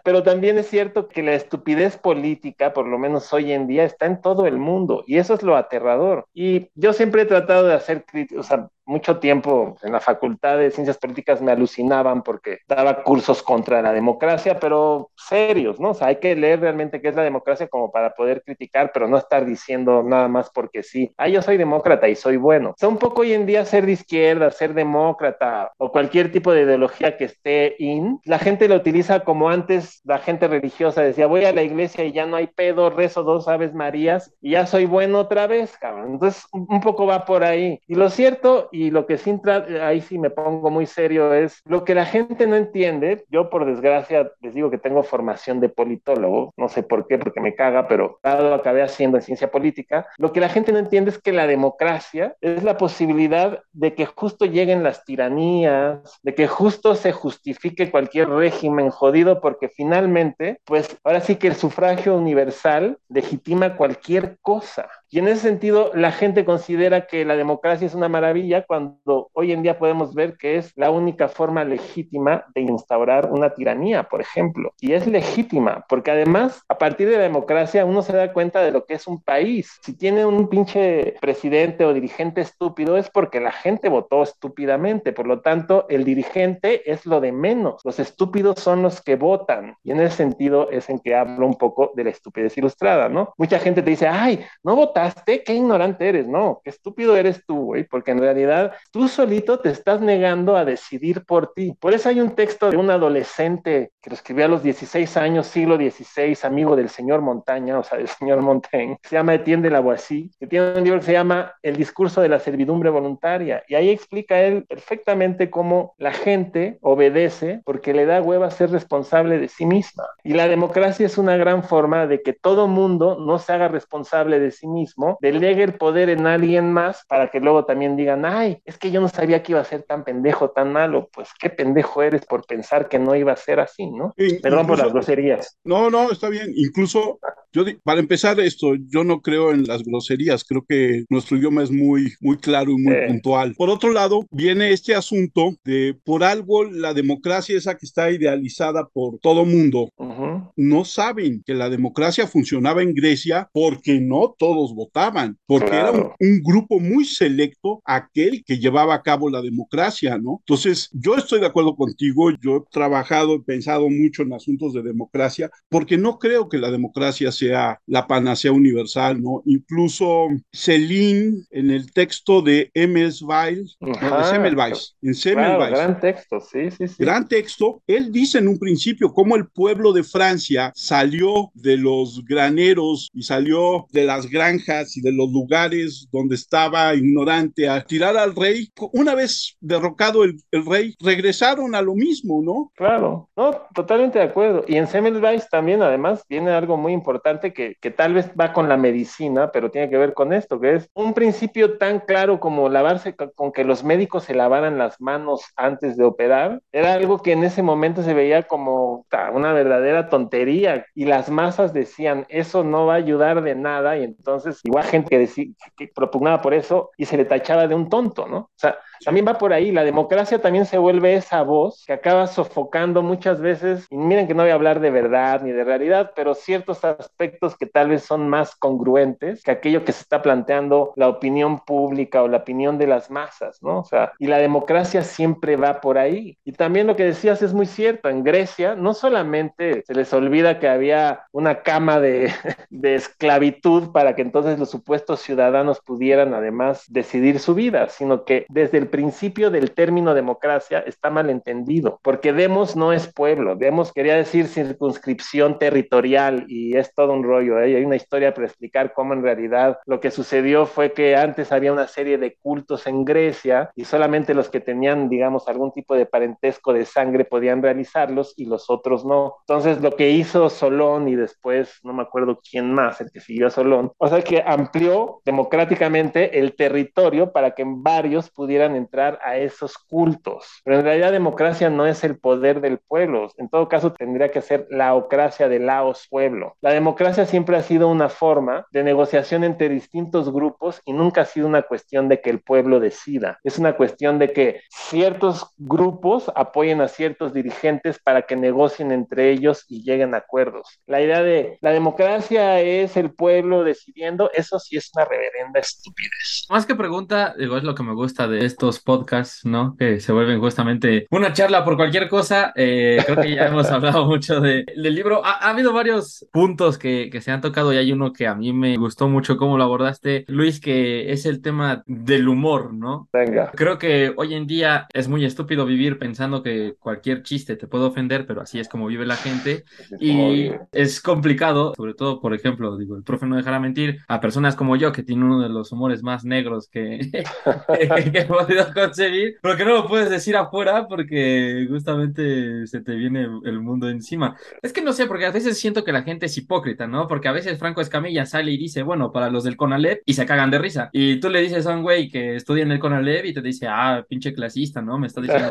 pero también es cierto que la estupidez política, por lo menos hoy en día, está en todo el mundo y eso es lo aterrador. Y yo siempre he tratado de hacer, o sea, mucho tiempo en la facultad de ciencias políticas me alucinaban porque daba cursos contra la democracia, pero serios, ¿no? O sea, hay que leer realmente qué es la democracia como para poder criticar, pero no estar diciendo nada más porque sí, ah, yo soy demócrata y soy bueno. O sea, un poco hoy en día ser de izquierda, ser demócrata o cualquier tipo de ideología que esté in, la gente lo utiliza como antes la gente religiosa decía, voy a la iglesia y ya no hay pedo, rezo dos aves marías y ya soy bueno otra vez, cabrón. Entonces, un poco va por ahí. Y lo cierto, y lo que sí, ahí sí me pongo muy serio, es lo que la gente no entiende. Yo, por desgracia, les digo que tengo formación de politólogo, no sé por qué, porque me caga, pero dado acabé haciendo en ciencia política. Lo que la gente no entiende es que la democracia es la posibilidad de que justo lleguen las tiranías, de que justo se justifique cualquier régimen jodido, porque finalmente, pues ahora sí que el sufragio universal legitima cualquier cosa. Y en ese sentido, la gente considera que la democracia es una maravilla cuando hoy en día podemos ver que es la única forma legítima de instaurar una tiranía, por ejemplo. Y es legítima, porque además, a partir de la democracia, uno se da cuenta de lo que es un país. Si tiene un pinche presidente o dirigente estúpido, es porque la gente votó estúpidamente. Por lo tanto, el dirigente es lo de menos. Los estúpidos son los que votan. Y en ese sentido es en que hablo un poco de la estupidez ilustrada, ¿no? Mucha gente te dice, ay, no votaste qué ignorante eres, no, qué estúpido eres tú, güey, porque en realidad tú solito te estás negando a decidir por ti. Por eso hay un texto de un adolescente que lo escribió a los 16 años, siglo XVI, amigo del señor Montaña, o sea, del señor Montaigne, se llama Etienne de Lavoisier, que tiene un libro que se llama El discurso de la servidumbre voluntaria, y ahí explica él perfectamente cómo la gente obedece porque le da hueva ser responsable de sí misma. Y la democracia es una gran forma de que todo mundo no se haga responsable de sí mismo delegue el poder en alguien más para que luego también digan, ay, es que yo no sabía que iba a ser tan pendejo, tan malo. Pues qué pendejo eres por pensar que no iba a ser así, ¿no? Perdón por las groserías. No, no, está bien. Incluso yo, para empezar esto, yo no creo en las groserías. Creo que nuestro idioma es muy, muy claro y muy puntual. Por otro lado, viene este asunto de por algo la democracia esa que está idealizada por todo mundo. No saben que la democracia funcionaba en Grecia porque no todos votaban, porque era un, grupo muy selecto aquel que llevaba a cabo la democracia, ¿no? Entonces, yo estoy de acuerdo contigo, yo he trabajado, he pensado mucho en asuntos de democracia, porque no creo que la democracia sea la panacea universal, ¿no? Incluso Celine, en el texto de Semmelweis, no, de Semmelweis, en Semmelweis. gran texto, sí, sí, sí. Gran texto, él dice en un principio cómo el pueblo de Francia salió de los graneros y salió de las granjas y de los lugares donde estaba ignorante a tirar al rey. Una vez derrocado el, rey, regresaron a lo mismo, ¿no? Claro, no, totalmente de acuerdo. Y en Semmelweis también, además, viene algo muy importante que, que tal vez va con la medicina, pero tiene que ver con esto, que es un principio tan claro como lavarse con que los médicos se lavaran las manos antes de operar. Era algo que en ese momento se veía como una verdadera tontería y las masas decían, eso no va a ayudar de nada y entonces igual gente que, decía, que propugnaba por eso y se le tachaba de un tonto, ¿no? O sea, también va por ahí, la democracia también se vuelve esa voz que acaba sofocando muchas veces, y miren que no voy a hablar de verdad ni de realidad, pero ciertos aspectos que tal vez son más congruentes que aquello que se está planteando la opinión pública o la opinión de las masas, ¿no? O sea, y la democracia siempre va por ahí. Y también lo que decías es muy cierto, en Grecia no solamente se les olvida que había una cama de, esclavitud para que entonces los supuestos ciudadanos pudieran además decidir su vida, sino que desde el principio del término democracia está mal entendido, porque Demos no es pueblo, Demos quería decir circunscripción territorial y es todo un rollo. ¿eh? Hay una historia para explicar cómo en realidad lo que sucedió fue que antes había una serie de cultos en Grecia y solamente los que tenían, digamos, algún tipo de parentesco de sangre podían realizarlos y los otros no. Entonces lo que hizo Solón y después no me acuerdo quién más, el que siguió a Solón, o sea que amplió democráticamente el territorio para que varios pudieran entrar a esos cultos. Pero en realidad democracia no es el poder del pueblo. En todo caso, tendría que ser la ocracia de Laos pueblo. La democracia siempre ha sido una forma de negociación entre distintos grupos y nunca ha sido una cuestión de que el pueblo decida. Es una cuestión de que ciertos grupos apoyen a ciertos dirigentes para que negocien entre ellos y lleguen a acuerdos. La idea de la democracia es el pueblo decidiendo, eso sí es una reverenda estupidez. Más que pregunta, digo, es lo que me gusta de estos podcasts, ¿no? Que se vuelven justamente una charla por cualquier cosa. Eh, creo que ya hemos hablado mucho de, del libro. Ha, ha habido varios puntos que, que, se han tocado y hay uno que a mí me gustó mucho cómo lo abordaste, Luis, que es el tema del humor, ¿no? Venga. Creo que hoy en día es muy estúpido vivir pensando que cualquier chiste te puede ofender, pero así es como vive la gente y es complicado, sobre todo, por ejemplo, digo, el profe no dejará mentir, a personas como yo, que tiene uno de los humores más negros que, que, que podido concebir, pero que no lo puedes decir afuera porque justamente se te viene el mundo encima. Es que no sé, porque a veces siento que la gente es hipócrita, ¿no? Porque a veces Franco Escamilla sale y dice, bueno, para los del Conalep y se cagan de risa. Y tú le dices a un güey que estudia en el Conalep y te dice, ah, pinche clasista, ¿no? Me está diciendo.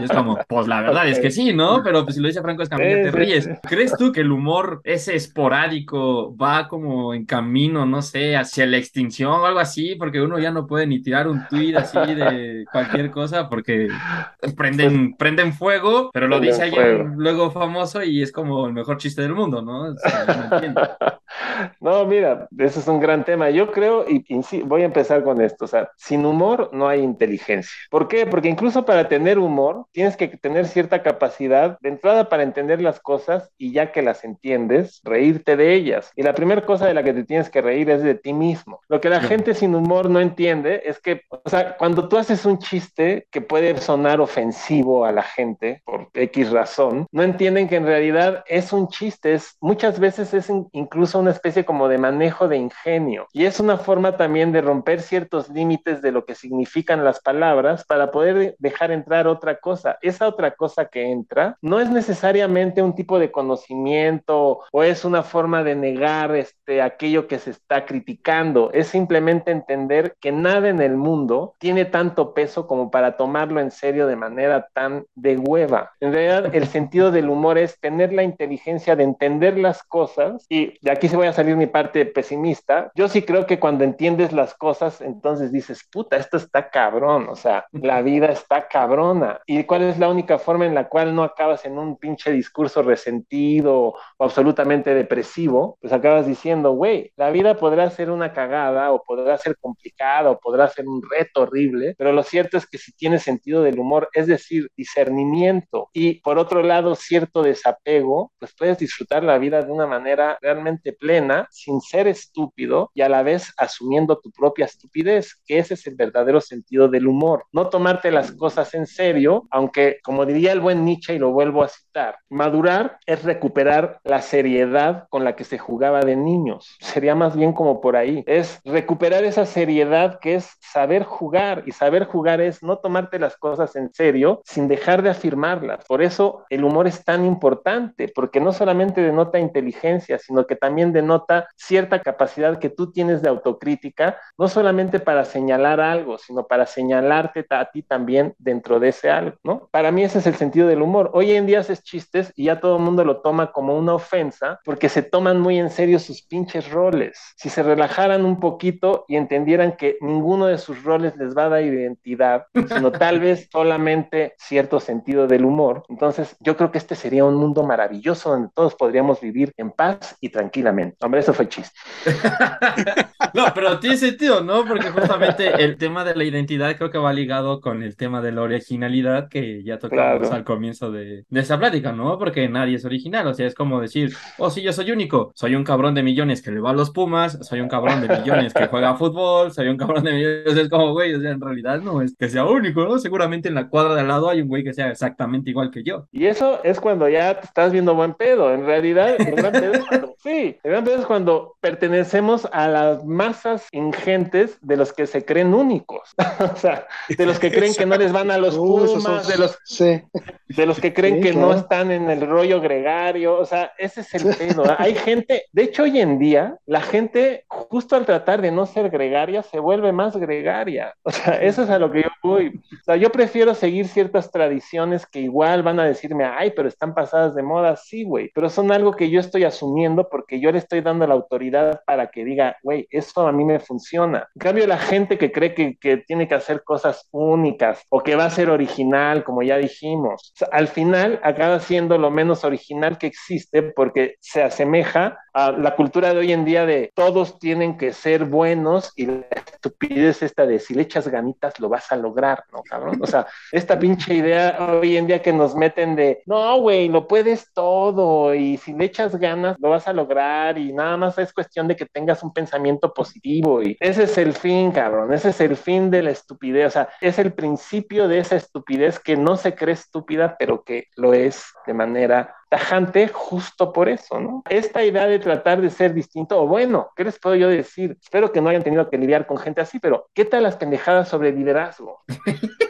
y es como, pues la verdad es que sí, ¿no? Pero pues, si lo dice Franco Escamilla, te ríes. ¿Crees tú que el humor ese esporádico va como en camino, no sé, hacia la extinción o algo así? Porque uno ya no puede ni tirar un tuit así de cualquier cosa porque prenden, prenden fuego, pero lo dice alguien luego famoso y es como el mejor chiste del mundo, ¿no? O sea, no, no, mira, eso es un gran tema. Yo creo, y, y voy a empezar con esto, o sea, sin humor no hay inteligencia. ¿Por qué? Porque incluso para tener humor tienes que tener cierta capacidad de entrada para entender las cosas y ya que las entiendes, reírte de ellas. Y la primera cosa de la que te tienes que reír es de ti mismo. Lo que la gente sin humor no entiende es que, o sea, cuando tú haces un chiste que puede sonar ofensivo a la gente por X razón, no entienden que en realidad es un chiste, es, muchas veces es incluso una especie como de manejo de ingenio. Y es una forma también de romper ciertos límites de lo que significan las palabras para poder dejar entrar otra cosa. Esa otra cosa que entra no es necesariamente un tipo de conocimiento o es una forma de negar este, aquello que se está criticando. Es simplemente entender que nada en el mundo tiene tanto peso como para tomarlo en serio de manera tan de hueva. En realidad, el sentido del humor es tener la inteligencia de entender las cosas y de aquí se voy a salir mi parte pesimista. Yo sí creo que cuando entiendes las cosas, entonces dices, puta, esto está cabrón, o sea, la vida está cabrona. ¿Y cuál es la única forma en la cual no acabas en un pinche discurso resentido o absolutamente depresivo? Pues acabas diciendo, güey, la vida podrá ser una cagada o podrá ser complicada o podrá ser un reto horrible, pero lo cierto es que si tienes sentido del humor, es decir, discernimiento y por otro lado cierto desapego, pues puedes disfrutar la vida de una manera realmente plena, sin ser estúpido y a la vez asumiendo tu propia estupidez, que ese es el verdadero sentido del humor. No tomarte las cosas en serio, aunque como diría el buen Nietzsche y lo vuelvo a citar, madurar es recuperar la seriedad con la que se jugaba de niños. Sería más bien como por ahí, es recuperar esa seriedad que es saber jugar y saber jugar es no tomarte las cosas en serio sin dejar de afirmarlas. Por eso el humor es tan importante, porque no solamente denota inteligencia, sino que también denota cierta capacidad que tú tienes de autocrítica, no solamente para señalar algo, sino para señalarte a ti también dentro de ese algo, ¿no? Para mí ese es el sentido del humor. Hoy en día haces chistes y ya todo el mundo lo toma como una ofensa porque se toman muy en serio sus pinches roles. Si se relajaran un poquito y entendieran que ninguno de sus roles les va a dar identidad, sino tal vez solamente cierto sentido del humor, entonces yo creo que este sería un mundo maravilloso donde todos podríamos vivir en paz y tranquilamente. Hombre, eso fue chiste. no, pero tiene sentido, ¿no? Porque justamente el tema de la identidad creo que va ligado con el tema de la originalidad que ya tocamos claro. al comienzo de, de esa plática, ¿no? Porque nadie es original, o sea, es como decir, oh, sí, yo soy único, soy un cabrón de millones que le va a los Pumas, soy un cabrón de millones que juega fútbol, soy un cabrón de millones, es como, güey, o sea, en realidad no es que sea único, ¿no? Seguramente en la cuadra de al lado hay un güey que sea exactamente igual que yo. Y eso es cuando ya te estás viendo buen pedo, en realidad, el gran pedo es cuando, sí, el gran pedo es cuando pertenecemos a las masas ingentes de los que se creen únicos, o sea, de los que creen que no les van a los Pumas, de los, sí. de los que creen sí, que claro. no están en el rollo gregario, o sea, ese es el pedo. Hay gente, de hecho hoy en día, la gente justo al tratar de no ser gregaria, se vuelve más gregaria. O sea, eso es a lo que yo voy. O sea, yo prefiero seguir ciertas tradiciones que igual van a decirme, ay, pero están pasadas de moda, sí, güey, pero son algo que yo estoy asumiendo porque yo le estoy dando la autoridad para que diga, güey, eso a mí me funciona. En cambio, la gente que cree que, que tiene que hacer cosas únicas o que va a ser original, como ya dijimos, al final acaba siendo lo menos original que existe porque se asemeja a la cultura de hoy en día de todos tienen que ser buenos y la estupidez esta de si le echas ganitas lo vas a lograr, ¿no, cabrón? O sea, esta pinche idea hoy en día que nos meten de, no, güey, lo puedes todo y si le echas ganas lo vas a lograr y nada más es cuestión de que tengas un pensamiento positivo y ese es el fin, cabrón, ese es el fin de la estupidez, o sea, es el principio de esa estupidez que no se cree estúpida, pero que lo es de manera tajante justo por eso, ¿no? Esta idea de tratar de ser distinto, o bueno, ¿qué les puedo yo decir? Espero que no hayan tenido que lidiar con gente así, pero ¿qué tal las pendejadas sobre liderazgo?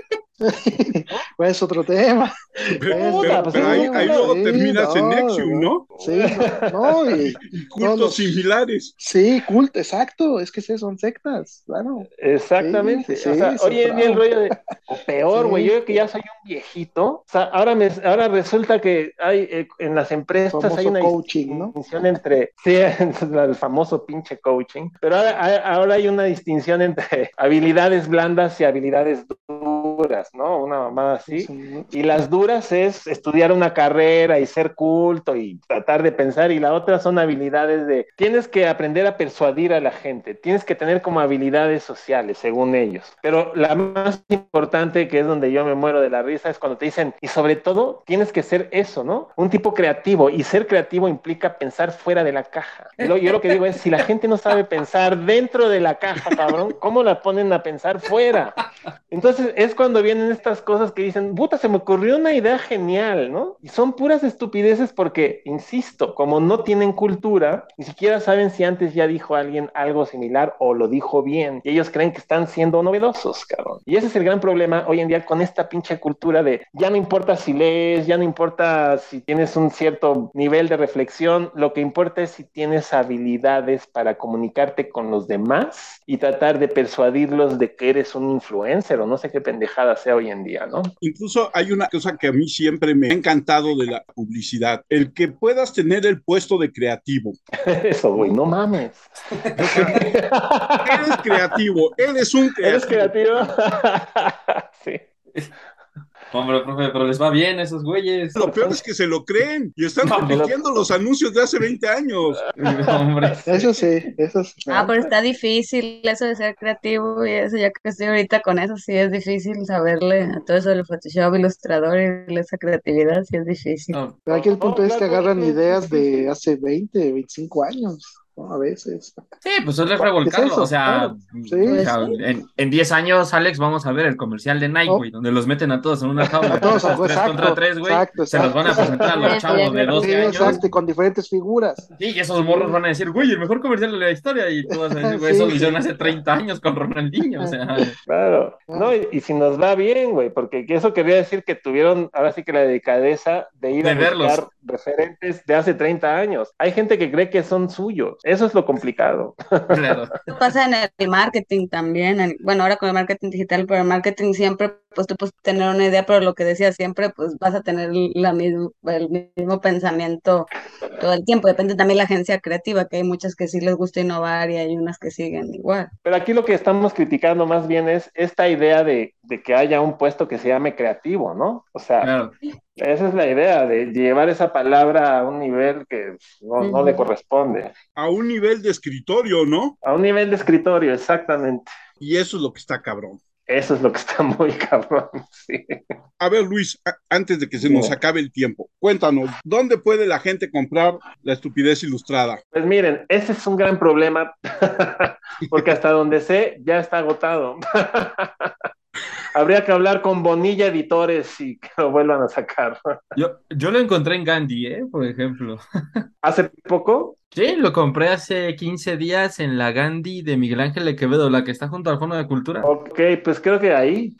pues es otro tema. Pero, pero, pues ahí, ahí, luego sí, terminas no, en Nexium, ¿no? Sí, no, y, y cultos no, similares. Sí, culto, exacto, es que sí, son sectas, claro. Exactamente. Sí, o sea, hoy en día el rollo de, o peor, güey, yo creo que ya soy un viejito, o sea, ahora, me, ahora resulta que hay eh, en las empresas hay una coaching, distinción ¿no? entre, sí, el famoso pinche coaching, pero ahora, ahora hay una distinción entre habilidades blandas y habilidades duras, ¿no? Una mamada así. Sí. Y las duras es estudiar una carrera y ser culto y tratar de pensar. Y la otra son habilidades de, tienes que aprender a persuadir a la gente, tienes que tener como habilidades sociales, según ellos. Pero la más importante, que es donde yo me muero de la risa, es cuando te dicen, y sobre todo, tienes que ser eso, ¿no? Un tipo creativo. Y ser creativo implica pensar fuera de la caja. Yo, yo lo que digo es, si la gente no sabe pensar dentro de la caja, cabrón, ¿cómo la ponen a pensar fuera? Entonces es cuando vienen estas cosas que dicen, puta, se me ocurrió una idea genial, ¿no? Y son puras estupideces porque, insisto, como no tienen cultura, ni siquiera saben si antes ya dijo alguien algo similar o lo dijo bien. Y ellos creen que están siendo novedosos, cabrón. Y ese es el gran problema hoy en día con esta pinche cultura de ya no importa si lees, ya no importa si tienes un cierto nivel de reflexión, lo que importa es si tienes habilidades para comunicarte con los demás y tratar de persuadirlos de que eres un influencer o no sé qué pendejada sea hoy en día, ¿no? Incluso hay una cosa que a mí siempre me ha encantado de la publicidad, el que puedas tener el puesto de creativo. Eso, güey, no mames. eres creativo, eres un creativo. ¿Eres creativo? sí. Hombre, profe, pero les va bien a esos güeyes. Lo peor es que se lo creen y están repitiendo los anuncios de hace 20 años. Hombre. Eso sí, eso sí. Ah, pero está difícil eso de ser creativo y eso, ya que estoy ahorita con eso, sí es difícil saberle a todo eso del Photoshop, Ilustrador y esa creatividad, sí es difícil. No. Pero aquí el punto no, es que agarran ideas de hace 20, 25 años. ¿No? A veces. Sí, pues eso es revolcarlo. Es o sea, sí, o sea en, en, 10 años, Alex, vamos a ver el comercial de Nike, güey, oh. donde los meten a todos en una jaula. A todos, tres exacto, contra tres, güey. Se los van a presentar a los chavos de 12 sí, años. Exacto, y con diferentes figuras. Sí, y esos morros van a decir, güey, el mejor comercial de la historia. Y todos van a decir, güey, eso lo hicieron hace 30 años con Ronaldinho. O sea. Claro. No, y, y si nos va bien, güey, porque eso quería decir que tuvieron ahora sí que la delicadeza de ir De a buscar verlos. referentes de hace 30 años. Hay gente que cree que son suyos. Eso es lo complicado. Claro. Eso pasa en el marketing también. en- bueno, ahora con el marketing digital, pero el marketing siempre, pues tú puedes tener una idea, pero lo que decía siempre, pues vas a tener la mismo, el mismo pensamiento todo el tiempo. Depende también de la agencia creativa, que hay muchas que sí les gusta innovar y hay unas que siguen igual. Pero aquí lo que estamos criticando más bien es esta idea de, de que haya un puesto que se llame creativo, ¿no? O sea, Claro. Esa es la idea, de llevar esa palabra a un nivel que no, no le corresponde. A un nivel de escritorio, ¿no? A un nivel de escritorio, exactamente. Y eso es lo que está cabrón. Eso es lo que está muy cabrón, sí. A ver, Luis, a- antes de que se nos acabe el tiempo, cuéntanos, ¿dónde puede la gente comprar la estupidez ilustrada? Pues miren, ese es un gran problema, porque hasta donde sé ya está agotado. Habría que hablar con Bonilla Editores y que lo vuelvan a sacar. Yo, yo lo encontré en Gandhi, ¿eh? Por ejemplo. Hace poco, Sí, lo compré hace 15 días en la Gandhi de Miguel Ángel de Quevedo, la que está junto al Fondo de Cultura. ok, pues creo que ahí,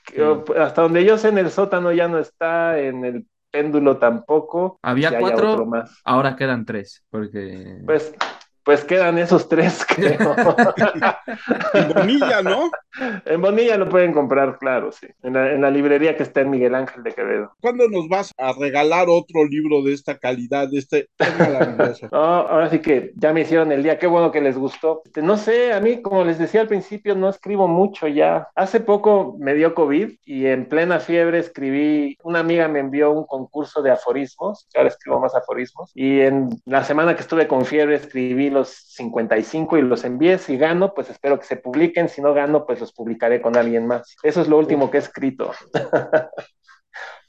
hasta donde yo sé, en el sótano ya no está, en el péndulo tampoco. Había cuatro, más. ahora quedan tres, porque... Pues, pues quedan esos tres, creo. En Bonilla, ¿no? en Bonilla lo pueden comprar, claro, sí. En la, en la librería que está en Miguel Ángel de Quevedo. ¿Cuándo nos vas a regalar otro libro de esta calidad, de este? No, ahora sí que ya me hicieron el día, qué bueno que les gustó. Este, no sé, a mí, como les decía al principio, no escribo mucho ya. Hace poco me dio COVID y en plena fiebre escribí, una amiga me envió un concurso de aforismos, ahora escribo más aforismos, y en la semana que estuve con fiebre escribí los 55 y los envié. Si gano, pues espero que se publiquen, si no gano, pues los publicaré con alguien más. Eso es lo último que he escrito.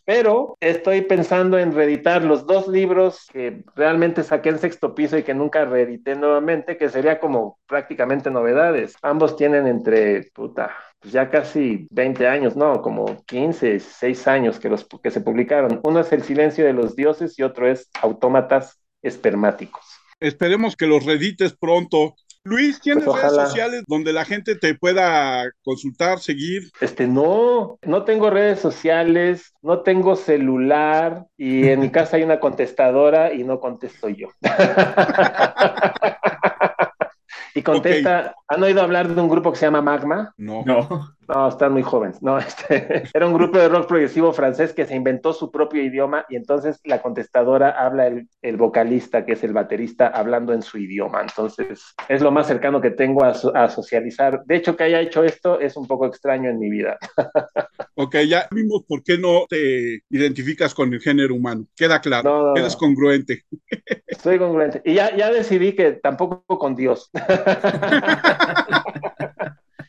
Pero estoy pensando en reeditar los dos libros que realmente saqué en sexto piso y que nunca reedité nuevamente, que sería como prácticamente novedades. Ambos tienen entre, puta, pues ya casi 20 años, no, como 15, 6 años que, los, que se publicaron. Uno es El silencio de los dioses y otro es Autómatas espermáticos. Esperemos que los reedites pronto. Luis, ¿tienes Pues redes sociales donde la gente te pueda consultar, seguir? Este, no, no tengo redes sociales, no tengo celular y en mi casa hay una contestadora y no contesto yo. y contesta, ¿han oído hablar de un grupo que se llama Magma? No. No. No, están muy jóvenes. No, este, era un grupo de rock progresivo francés que se inventó su propio idioma y entonces la contestadora habla el, el vocalista, que es el baterista, hablando en su idioma. Entonces, es lo más cercano que tengo a, so- a socializar. De hecho, que haya hecho esto es un poco extraño en mi vida. Ok, ya vimos por qué no te identificas con el género humano. Queda claro. No, no, Eres no. congruente. Soy congruente. Y ya, ya decidí que tampoco con Dios.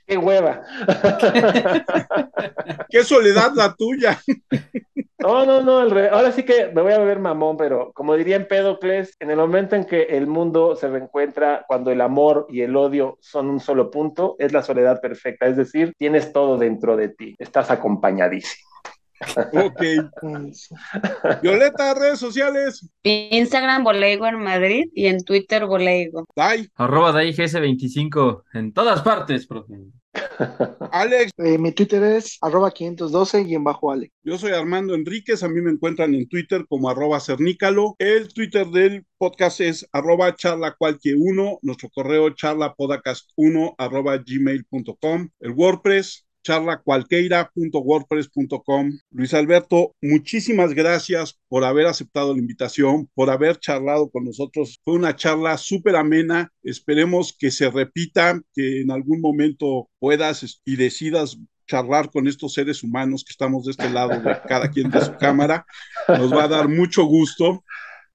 Qué hueva. Qué soledad la tuya. No, no, no, al ahora sí que me voy a ver mamón, pero como diría Empédocles, en el momento en que el mundo se reencuentra, cuando el amor y el odio son un solo punto, es la soledad perfecta, es decir, tienes todo dentro de ti, estás acompañadísimo. Ok. Violeta, redes sociales. Instagram Boleigo en Madrid y en Twitter Boleigo. Dai. Arroba DaiGS25 en todas partes, profe. Alex, Eh, mi Twitter es arroba 512 y en bajo Ale. yo soy Armando Enríquez. A mí me encuentran en Twitter como arroba cernícalo. El Twitter del podcast es arroba charla cualquier uno. Nuestro correo charlapodcast1 arroba gmail.com. El WordPress charlacualqueira.wordpress.com. Luis Alberto, muchísimas gracias por haber aceptado la invitación, por haber charlado con nosotros. Fue una charla súper amena. Esperemos que se repita, que en algún momento puedas y decidas charlar con estos seres humanos que estamos de este lado de cada quien de su cámara. Nos va a dar mucho gusto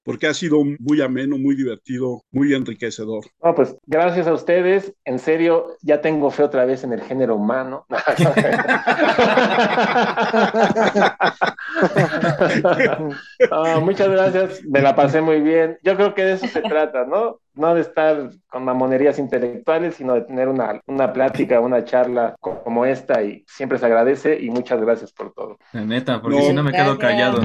porque ha sido muy ameno, muy divertido, muy enriquecedor. No, pues gracias a ustedes, en serio, ya tengo fe otra vez en el género humano. Ah, muchas gracias, me la pasé muy bien. Yo creo que de eso se trata, ¿no? No de estar con mamonerías intelectuales, sino de tener una, una plática, una charla co- como esta y siempre se agradece y muchas gracias por todo. La neta, porque No. si no me quedo callado.